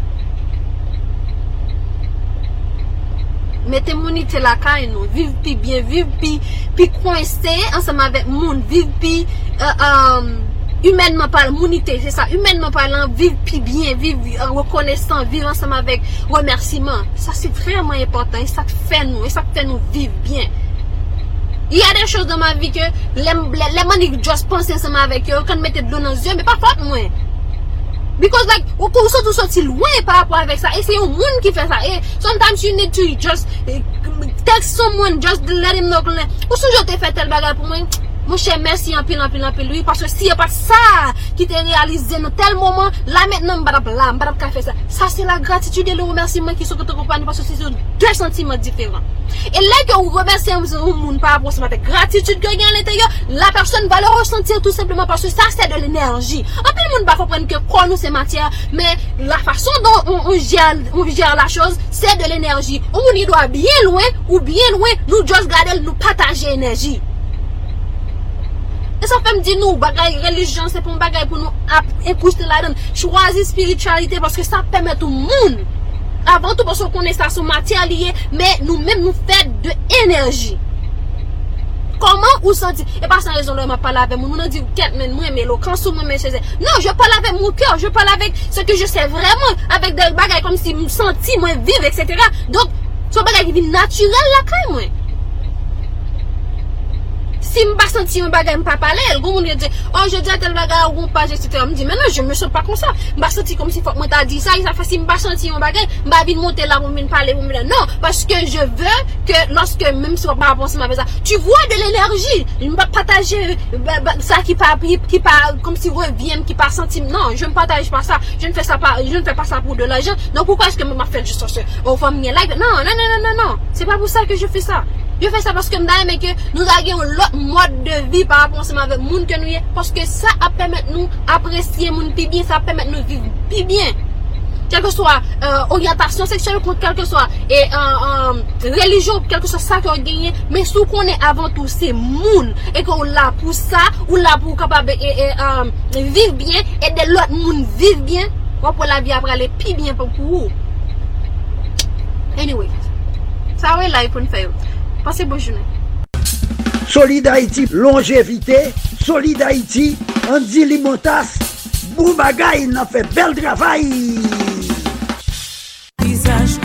Mete mouni te la lakay nou, viv pi bien, viv pi, pi kwen se, ansama vek moun, viv pi, e, uh, e, um, humènman pal, mounite, se sa, humènman palan, viv pi bien, viv rekonesan, viv ansam avèk remersiman. Sa se vreman important, e sa te fè nou, e sa te fè nou viv bien. Y a den chos dan ma vi ke, lèman y just pense ansam avèk yo, kan mette blon nan zyon, me pa fote mwen. Because like, ou kon sot ou soti lwen par rapport avèk sa, e se yon moun ki fè sa, e sometimes you need to just eh, text someone, just let him know, ou sou jote fè tel bagay pou mwen, Mwen chè mersi anpil anpil anpil lui Paswe si e pat sa ki te realize nou tel moman La men nan mbadap la, mbadap ka fe sa Sa se la gratitude le remersimen ki sou kote kompani Paswe se se ou de sentimen diferan E lè ke ou remersi ou moun Par rapport se mate gratitude genye an l'interior La person va le ressentir tout simplement Paswe sa se de l'enerji Anpil moun ba kompren ke kon nou se matyar Men la fason don ou jèr la chose Se de l'enerji Ou ni do a bien louen ou bien louen Nou just gade nou pataje enerji E sa fèm di nou, bagay religion se pon bagay pou nou ap epouste la den. Chwazi spiritualite, paske sa pèmè tou moun. Avan tou paske konen sa sou matya liye, men nou men nou fèd de enerji. Koman ou santi? E pa san rezon lè mè pala avè moun. Moun an di, ket men mwen mè lò, kansou mwen mè chèzè. Non, jè pala avè moun kèr, jè pala avè se ke jè sè vreman, avèk de bagay kom si mwen santi, mwen viv, etc. Donk, sou bagay ki vi naturel la kè mwen. Si mba senti yon bagay mpa pale, el goun moun yon di, oh je di a tel bagay, ou goun pa, je senti yon, mdi, menan je mwen sot pa kon sa, mba senti kom si fok mwen ta di sa, yon sa fasi mba senti yon bagay, mba bin monte la, mwen bin pale, mwen bin, non, paske je ve, ke loske mwen si fok mba aponsi mba beza, tu vwa de l'enerji, mba pataje, sa ki pa, ki pa, kom si revyen, ki pa sentim, non, je mpataje pa sa, je nfe sa pa, je nfe pa sa pou de la jen, non, poukwa eske mwen ma fel juste se, ou fwa mwen like, non, non, non, non, non, non, se pa pou sa ke je fe sa. Yo fè sa paske mda yeme ke nou da gen yon lot mod de vi par rapport seman vek moun ke nou ye. Paske sa ap pèmèt nou apresye moun pi bien, sa ap pèmèt nou viv pi bien. Kelke so euh, oryantasyon seksyonel kont kelke so a euh, religyon kelke so sa ki yon genye. Men sou konen avan tou se moun e kon ou la pou sa ou la pou kapab e, e, um, euh, viv bien. E de lot moun viv bien, wap la vi ap rale pi bien pou pou ou. Anyway, sa wè la yon kon fè yo. Passez bonne journée. Solid Haïti, longévité. Solid Haïti, Andy Limotas. Boubagaï, il a fait bel travail. Visage.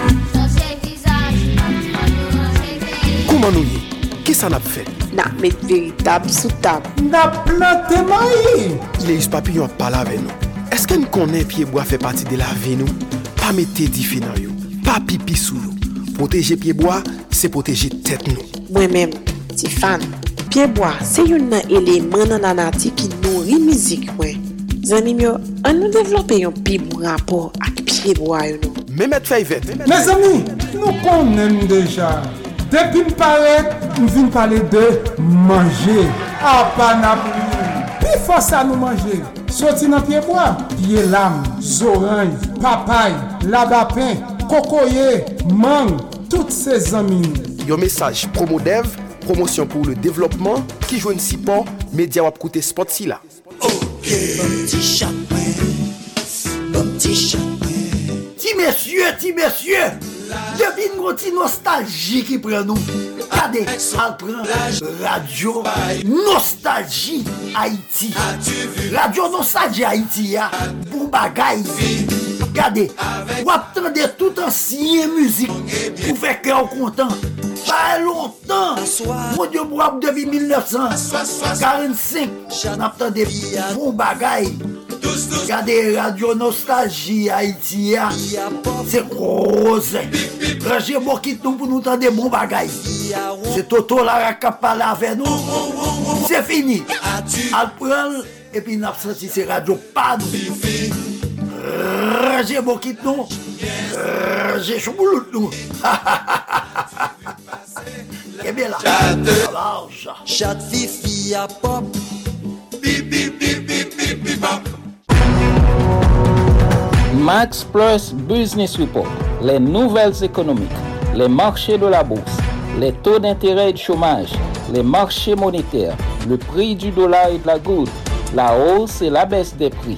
Comment nous y Qui ça n'a fait Na met veritab sou tab. Na plante mayi. Ileus Papillon pala ve nou. Eske nou konen piyeboa fe pati de la ve nou? Pa mette di finan yo. Pa pipi sou yo. Poteje pyeboa, se poteje tet nou. Mwen men, ti fan, pyeboa se yon nan eleman nan anati ki nori mizik mwen. Zanmim yo, an nou devlope yon pibou rapor ak pyeboa yon nou. Mehmet Fayvet. Mes ami, nou konnen deja. Depi m paret, nou vin pale de manje. A ah, pa nap Pi fosa nou manje. Soti nan pyeboa, pye lam, zoranj, papay, labapen. kokoye, mang, tout se zamin. Yo mesaj Promodev, promosyon pou le devlopman, ki jwen si pon, media wap koute spot si la. Ok, bon bapti chapè, bapti bon chapè. Ti mesye, ti mesye! Ye vin gouti nostalji ki pren nou. Kade, al pren radio nostalji Haiti. Radio nostalji Haiti ya, pou bagay. Kade, wap tende tout ansiye muzik pou feke an kontan. Pas longtemps, mon Dieu, moi, depuis 1945, on a des bons bagailles. Gade radyo nostalji Haiti ya Se koze Raje mokit nou pou nou tan de bon bagay. Se toto la rakap pala ave nou Se fini. Al pral epi nap santi se radyo pan Raje mokit nou. Raje choumoulout nou Ha ha ha ha ha ha Ebe la Chat fifi a pop. Bip bip bip bip bip bip bop. Max Plus Business Report, les nouvelles économiques, les marchés de la bourse, les taux d'intérêt et de chômage, les marchés monétaires, le prix du dollar et de la goutte, la hausse et la baisse des prix,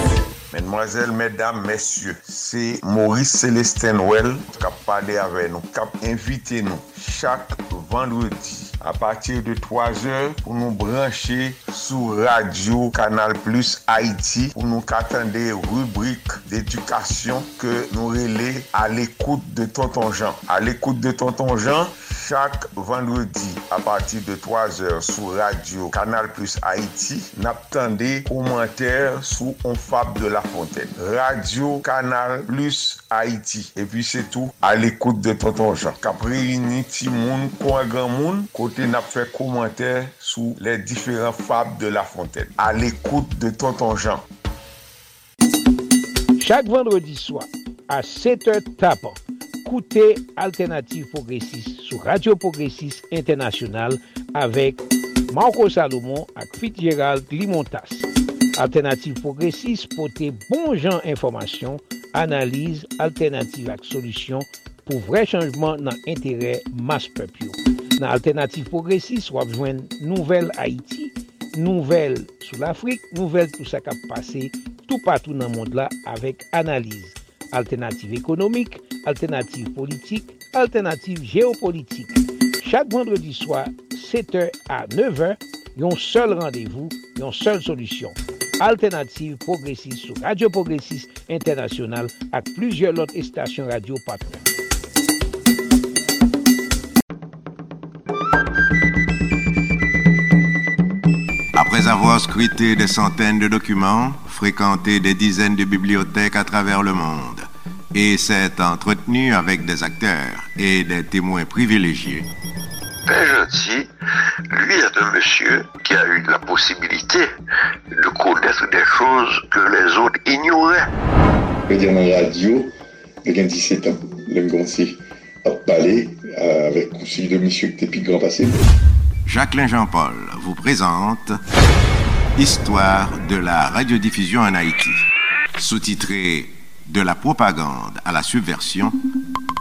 Mesdemoiselles, mesdames, messieurs, c'est Maurice Célestin Well qui a parlé avec nous, qui a invité nous chaque vendredi. À partir de 3 heures pour nous brancher sur Radio Canal Plus Haïti pour nous attendre rubrique d'éducation que nous relais à l'écoute de Tonton Jean. À l'écoute de Tonton Jean, chaque vendredi à partir de 3 heures sur Radio Canal Plus Haïti, n'attendez commentaires sous On Fab de la Fontaine. Radio Canal Plus Haïti. Et puis c'est tout à l'écoute de Tonton Jean. Cap réuni ti moun, kwa grand moun, kote nap fè komantè sou lè diferent fab de La Fontaine. A l'ekoute de Tonton Jean. Chak vendredi swa, a 7 h tapan, koute Alternative Progressive sou Radio Progressive Internationale avek Marco Salomon ak Fit Gérald Limontas. Alternative Progressive pote bon jan informasyon, analize, alternative ak solisyon pou vre chanjman nan entere mas pepyo. Nan Alternative Progressiste, wap jwen nouvel Haiti, nouvel sou l'Afrique, nouvel tout sa kap pase tout patou nan mond la avek analize. Alternative ekonomik, alternative politik, alternative geopolitik. Chak vendredi swa, 7h a 9h, yon sol randevou, yon sol solusyon. Alternative Progressiste sou Radio Progressiste Internasyonal ak pluzyon lot estasyon radio patron. Après avoir scruté des centaines de documents, fréquenté des dizaines de bibliothèques à travers le monde, et s'est entretenu avec des acteurs et des témoins privilégiés, Père Gentil, lui est un monsieur qui a eu la possibilité de connaître des choses que les autres ignoraient. Je dans la radio, il y a 17 ans, le à parler euh, avec celui de monsieur qui était plus grand passé. Jacqueline Jean-Paul vous présente Histoire de la radiodiffusion en Haïti. Sous-titré De la propagande à la subversion,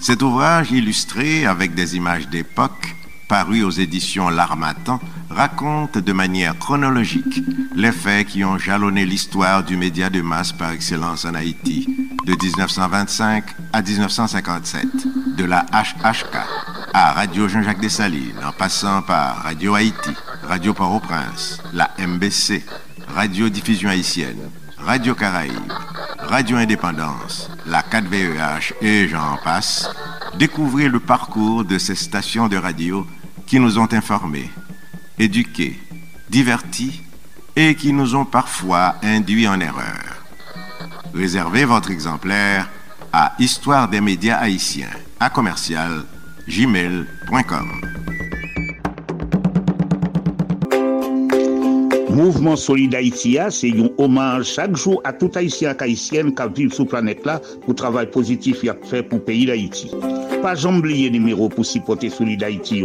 cet ouvrage illustré avec des images d'époque, paru aux éditions L'Armatan, raconte de manière chronologique les faits qui ont jalonné l'histoire du média de masse par excellence en Haïti, de 1925 à 1957, de la HHK à Radio Jean-Jacques Dessalines, en passant par Radio Haïti, Radio Port-au-Prince, la MBC, Radio Diffusion Haïtienne, Radio Caraïbes, Radio Indépendance, la 4VEH et j'en passe, découvrez le parcours de ces stations de radio qui nous ont informés, éduqués, divertis et qui nous ont parfois induits en erreur. Réservez votre exemplaire à Histoire des médias haïtiens à commercial gmail.com. Mouvement Solid Haïti, c'est un hommage chaque jour à tout Haïtien et Haïtienne qui vivent sur la planète là pour le travail positif qu'il a fait pour le pays d'Haïti. Pas oublier numéro pour supporter Solid Haïti.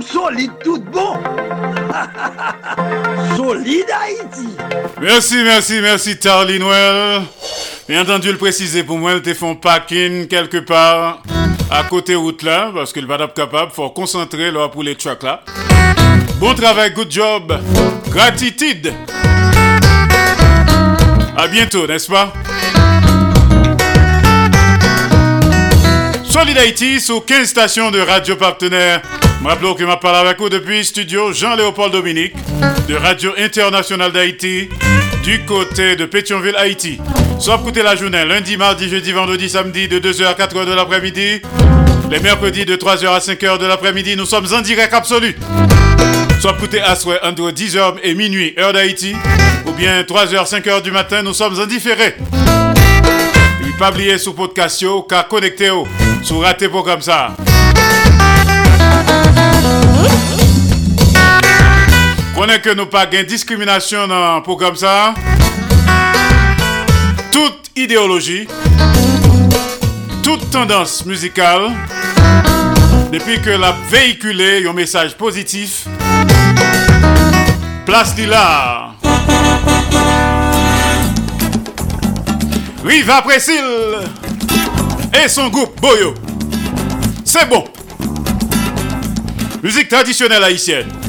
solide tout bon. [LAUGHS] solide Haïti. Merci, merci, merci, Tarly Noël. Bien entendu, le préciser pour moi, te font parking quelque part à côté route là, parce que le va capable, faut concentrer là pour les tracks là. Bon travail, good job. Gratitude. À bientôt, n'est-ce pas? Solid Haïti sur 15 stations de radio partenaires. Rappelons que m'a parlé avec vous depuis studio Jean-Léopold Dominique de Radio Internationale d'Haïti du côté de Pétionville, Haïti. Soit écouter la journée lundi, mardi, jeudi, vendredi, samedi de 2h à 4h de l'après-midi. Les mercredis de 3h à 5h de l'après-midi, nous sommes en direct absolu. Soit écouter à souhait entre 10h et minuit, heure d'Haïti. Ou bien 3h, 5h du matin, nous sommes en différé. Et pas oublier sur podcast, car connecté sur raté programme ça. Connais que nous pas gain discrimination dans un programme ça. Toute idéologie, toute tendance musicale, depuis que la véhiculé un message positif, Place Lila. Riva Précile et son groupe Boyo. C'est bon. Musique traditionnelle haïtienne.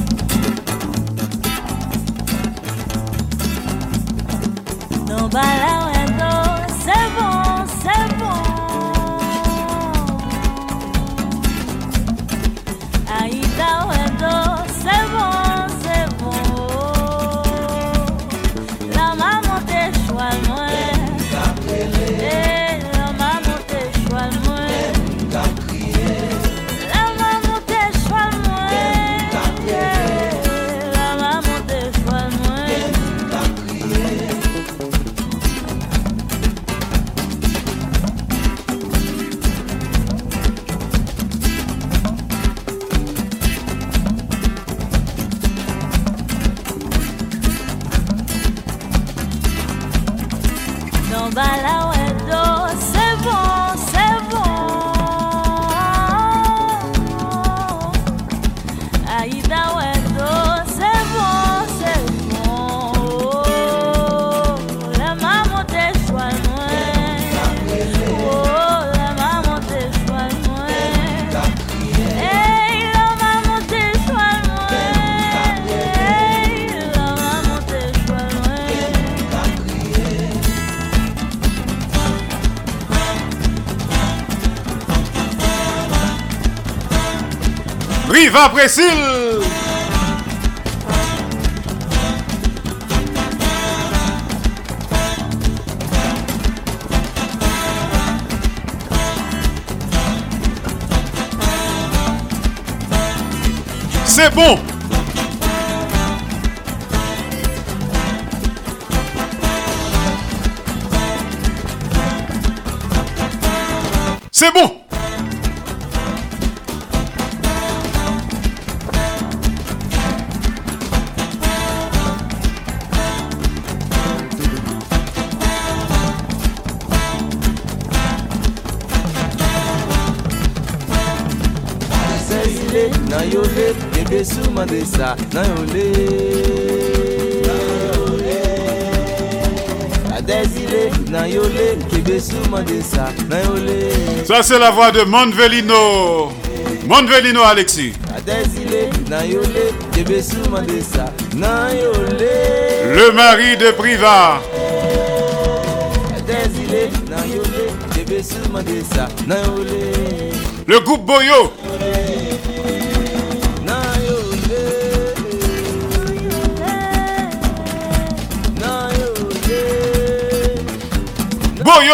balao Riva Précile. C'est bon. C'est bon. Sa, nan yole Ça, c'est la voix de Monvelino. Monvelino Alexis. Le mari de Priva. Le groupe Boyo.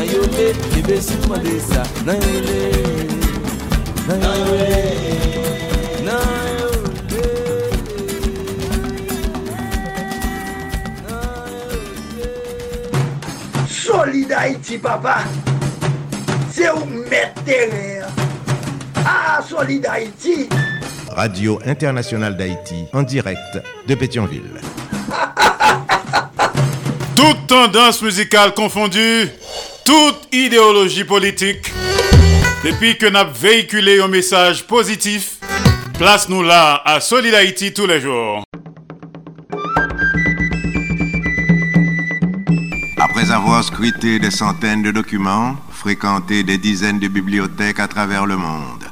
Yole Nan Solid Haïti, papa. C'est où mettre terrain. Ah, Solid Haïti. Radio Internationale d'Haïti, en direct de Pétionville. Toute tendance musicale confondue, toute idéologie politique. Depuis que nous avons véhiculé un message positif, place-nous là à Solid Haïti tous les jours. Après avoir scruté des centaines de documents, fréquenté des dizaines de bibliothèques à travers le monde,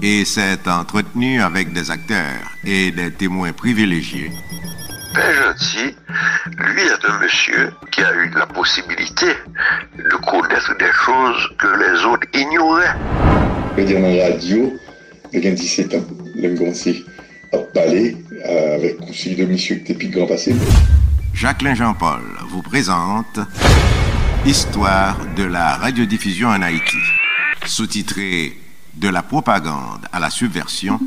et s'est entretenu avec des acteurs et des témoins privilégiés, Père Gentil, lui est un monsieur qui a eu la possibilité de connaître des choses que les autres ignoraient. Je veux dire, dans la radio, il y a 17 ans, le commencé à parler avec conseil de monsieur qui était grand passé. Jacqueline Jean-Paul vous présente Histoire de la radiodiffusion en Haïti. Sous-titré De la propagande à la subversion,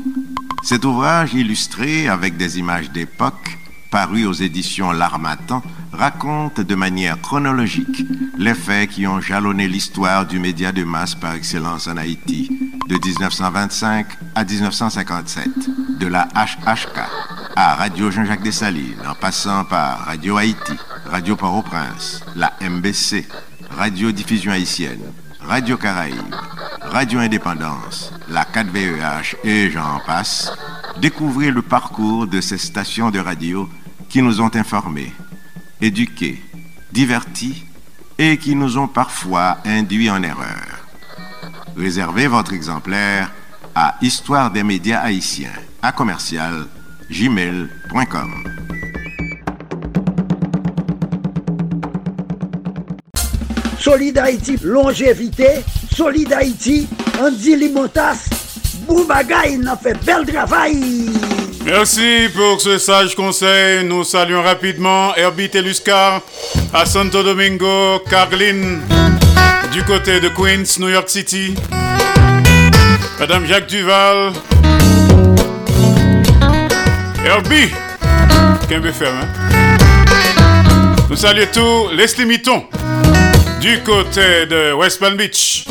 cet ouvrage illustré avec des images d'époque paru aux éditions L'Armatan, raconte de manière chronologique les faits qui ont jalonné l'histoire du média de masse par excellence en Haïti, de 1925 à 1957, de la HHK à Radio Jean-Jacques Dessalines, en passant par Radio Haïti, Radio Port-au-Prince, la MBC, Radio Diffusion Haïtienne, Radio Caraïbe, Radio Indépendance, la 4VEH et j'en passe, découvrez le parcours de ces stations de radio qui nous ont informés, éduqués, divertis et qui nous ont parfois induits en erreur. Réservez votre exemplaire à Histoire des médias haïtiens à commercial gmail.com. Haïti, longévité. Solid Haïti, Andy Limotas. Boubagaï, il a fait bel travail. Merci pour ce sage conseil. Nous saluons rapidement Herbie Teluscar à Santo Domingo, Carlin, du côté de Queens, New York City. Madame Jacques Duval. Herbie, qu'un hein? Nous saluons tous Leslie Mitton du côté de West Palm Beach.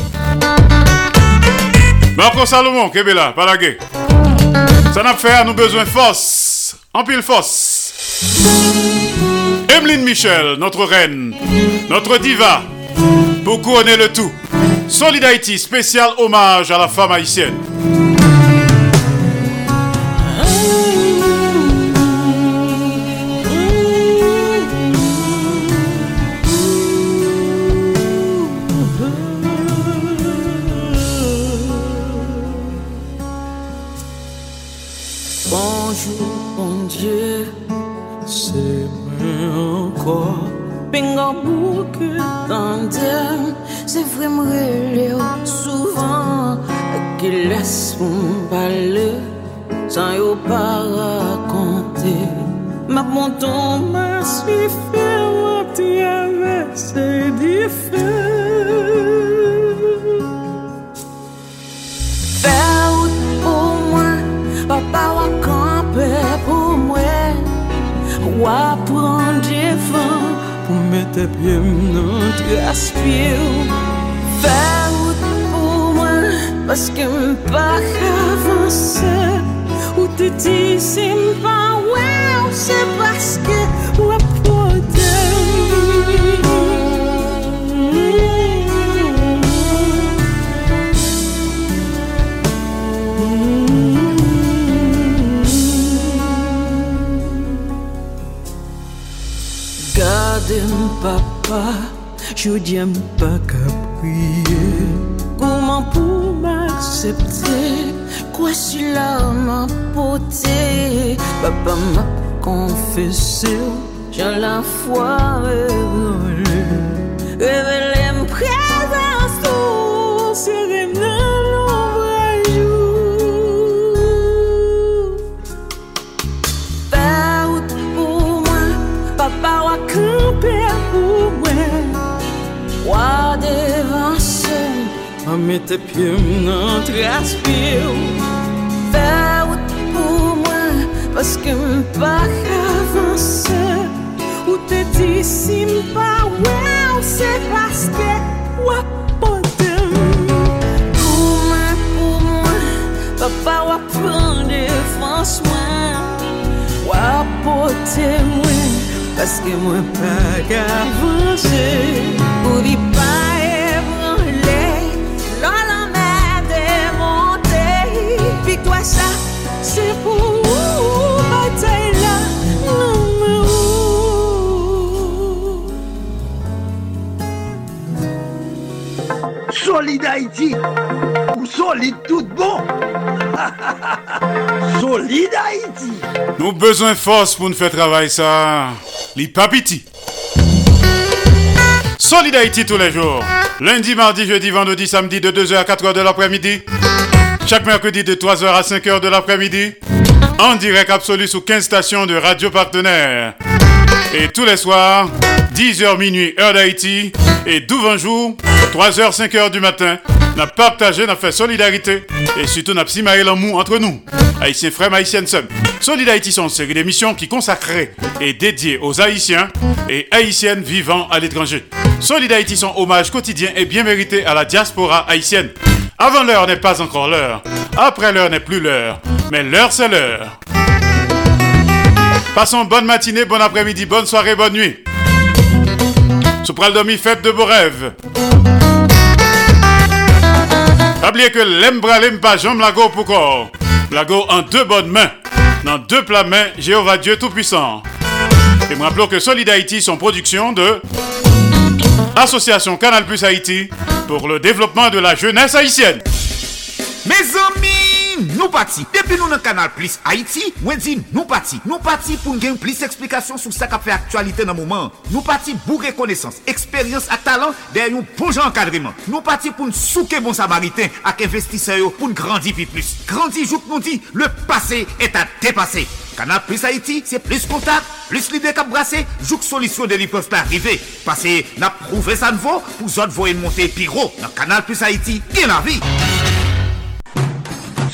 Marco Salomon, Kebela, Palagé. Ça n'a fait à nous besoin force. En force. Emeline Michel, notre reine, notre diva, pour couronner le tout. Solid Haïti, spécial hommage à la femme haïtienne. an pou ke tandem Se vre mrele yo souvan Ki les moun pale San yo pa rakonte Ma ponton ma suife Wap ti avese di fe Fè out pou mwen Papa wakampe pou mwen Wap der himlen und jeg spil Færd bomer, vaskem baja você O te dizem bawel, se basque o papa, je dis pas qu'à prier. Comment pour m'accepter? Quoi si là m'a porté? Papa m'a confessé, j'ai la foi révélée. Révélé me présence tout, moi, papa wa camper. Kwa devanse An mette pye m nan traspil Fè wout pou mwen Paske m pa kavanse Ou te di si m pa wè Ou se paske wapote Pou mwen pou mwen Papa wapran defans mwen Wapote mwen Paske mwen pa kavanse Solide Haïti ou solide tout bon. [LAUGHS] solide Haïti. Nous besoin force pour nous faire travailler ça. Les papitis. Solid Haïti tous les jours. Lundi, mardi, jeudi, vendredi, samedi de 2h à 4h de l'après-midi. Chaque mercredi de 3h à 5h de l'après-midi. En direct absolu sous 15 stations de radio partenaires. Et tous les soirs, 10h minuit, heure d'Haïti. Et 12 jour, 3h, 5h du matin, n'a partagé, n'a fait solidarité et surtout n'a pas l'amour entre nous, haïtiens frères, haïtiennes sœurs. Solid Haïti sont une série d'émissions qui consacrées et dédiées aux haïtiens et haïtiennes vivant à l'étranger. Solid Haïti sont hommage quotidien et bien mérité à la diaspora haïtienne. Avant l'heure n'est pas encore l'heure, après l'heure n'est plus l'heure, mais l'heure c'est l'heure. Passons bonne matinée, bon après-midi, bonne soirée, bonne nuit. Soupral Domi, fête de beaux rêves. Oubliez que l'embra l'empa jambe lago pour corps. Lago en deux bonnes mains. Dans deux plats mains, Jéhovah Dieu Tout-Puissant. Et me rappelons que Solid Haïti sont production de Association Canal Plus Haïti pour le développement de la jeunesse haïtienne. Mes amis, nou pati. Depi nou nan kanal Plus Haiti, mwen di nou pati. Nou pati pou gen plis eksplikasyon sou sa ka fe aktualite nan mouman. Nou pati bou rekonesans, eksperyans a talant der yon bon jan kadriman. Nou pati pou nou souke bon samariten ak investiseyo pou nou grandi pi plus. Grandi jout nou di, le pase et a depase. Kanal Plus Haiti, se plis kontak, plis lide kap brase, jout solisyon de li pos pa arrive. Pase na prouve sa nvo pou zot voyen monte pi ro. Nan Kanal Plus Haiti, gen la vi.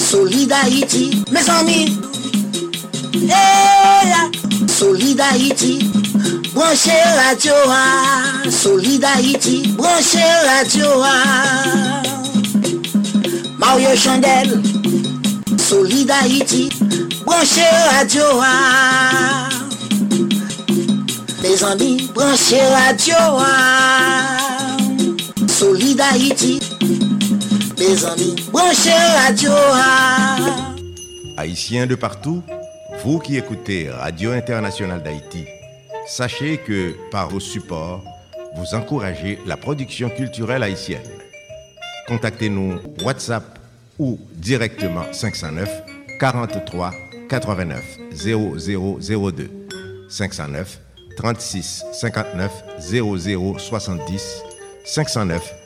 Solidarité, mes amis. Eh là, Solidarité, branchez radio à Solidarité, branchez radio à Mario Chandel, Solidarité, branchez radio à Mes amis, branchez radio à Solidarité. Radio. Haïtiens de partout, vous qui écoutez Radio Internationale d'Haïti, sachez que par vos supports, vous encouragez la production culturelle haïtienne. Contactez-nous WhatsApp ou directement 509 43 89 0002 509 36 59 00 70 509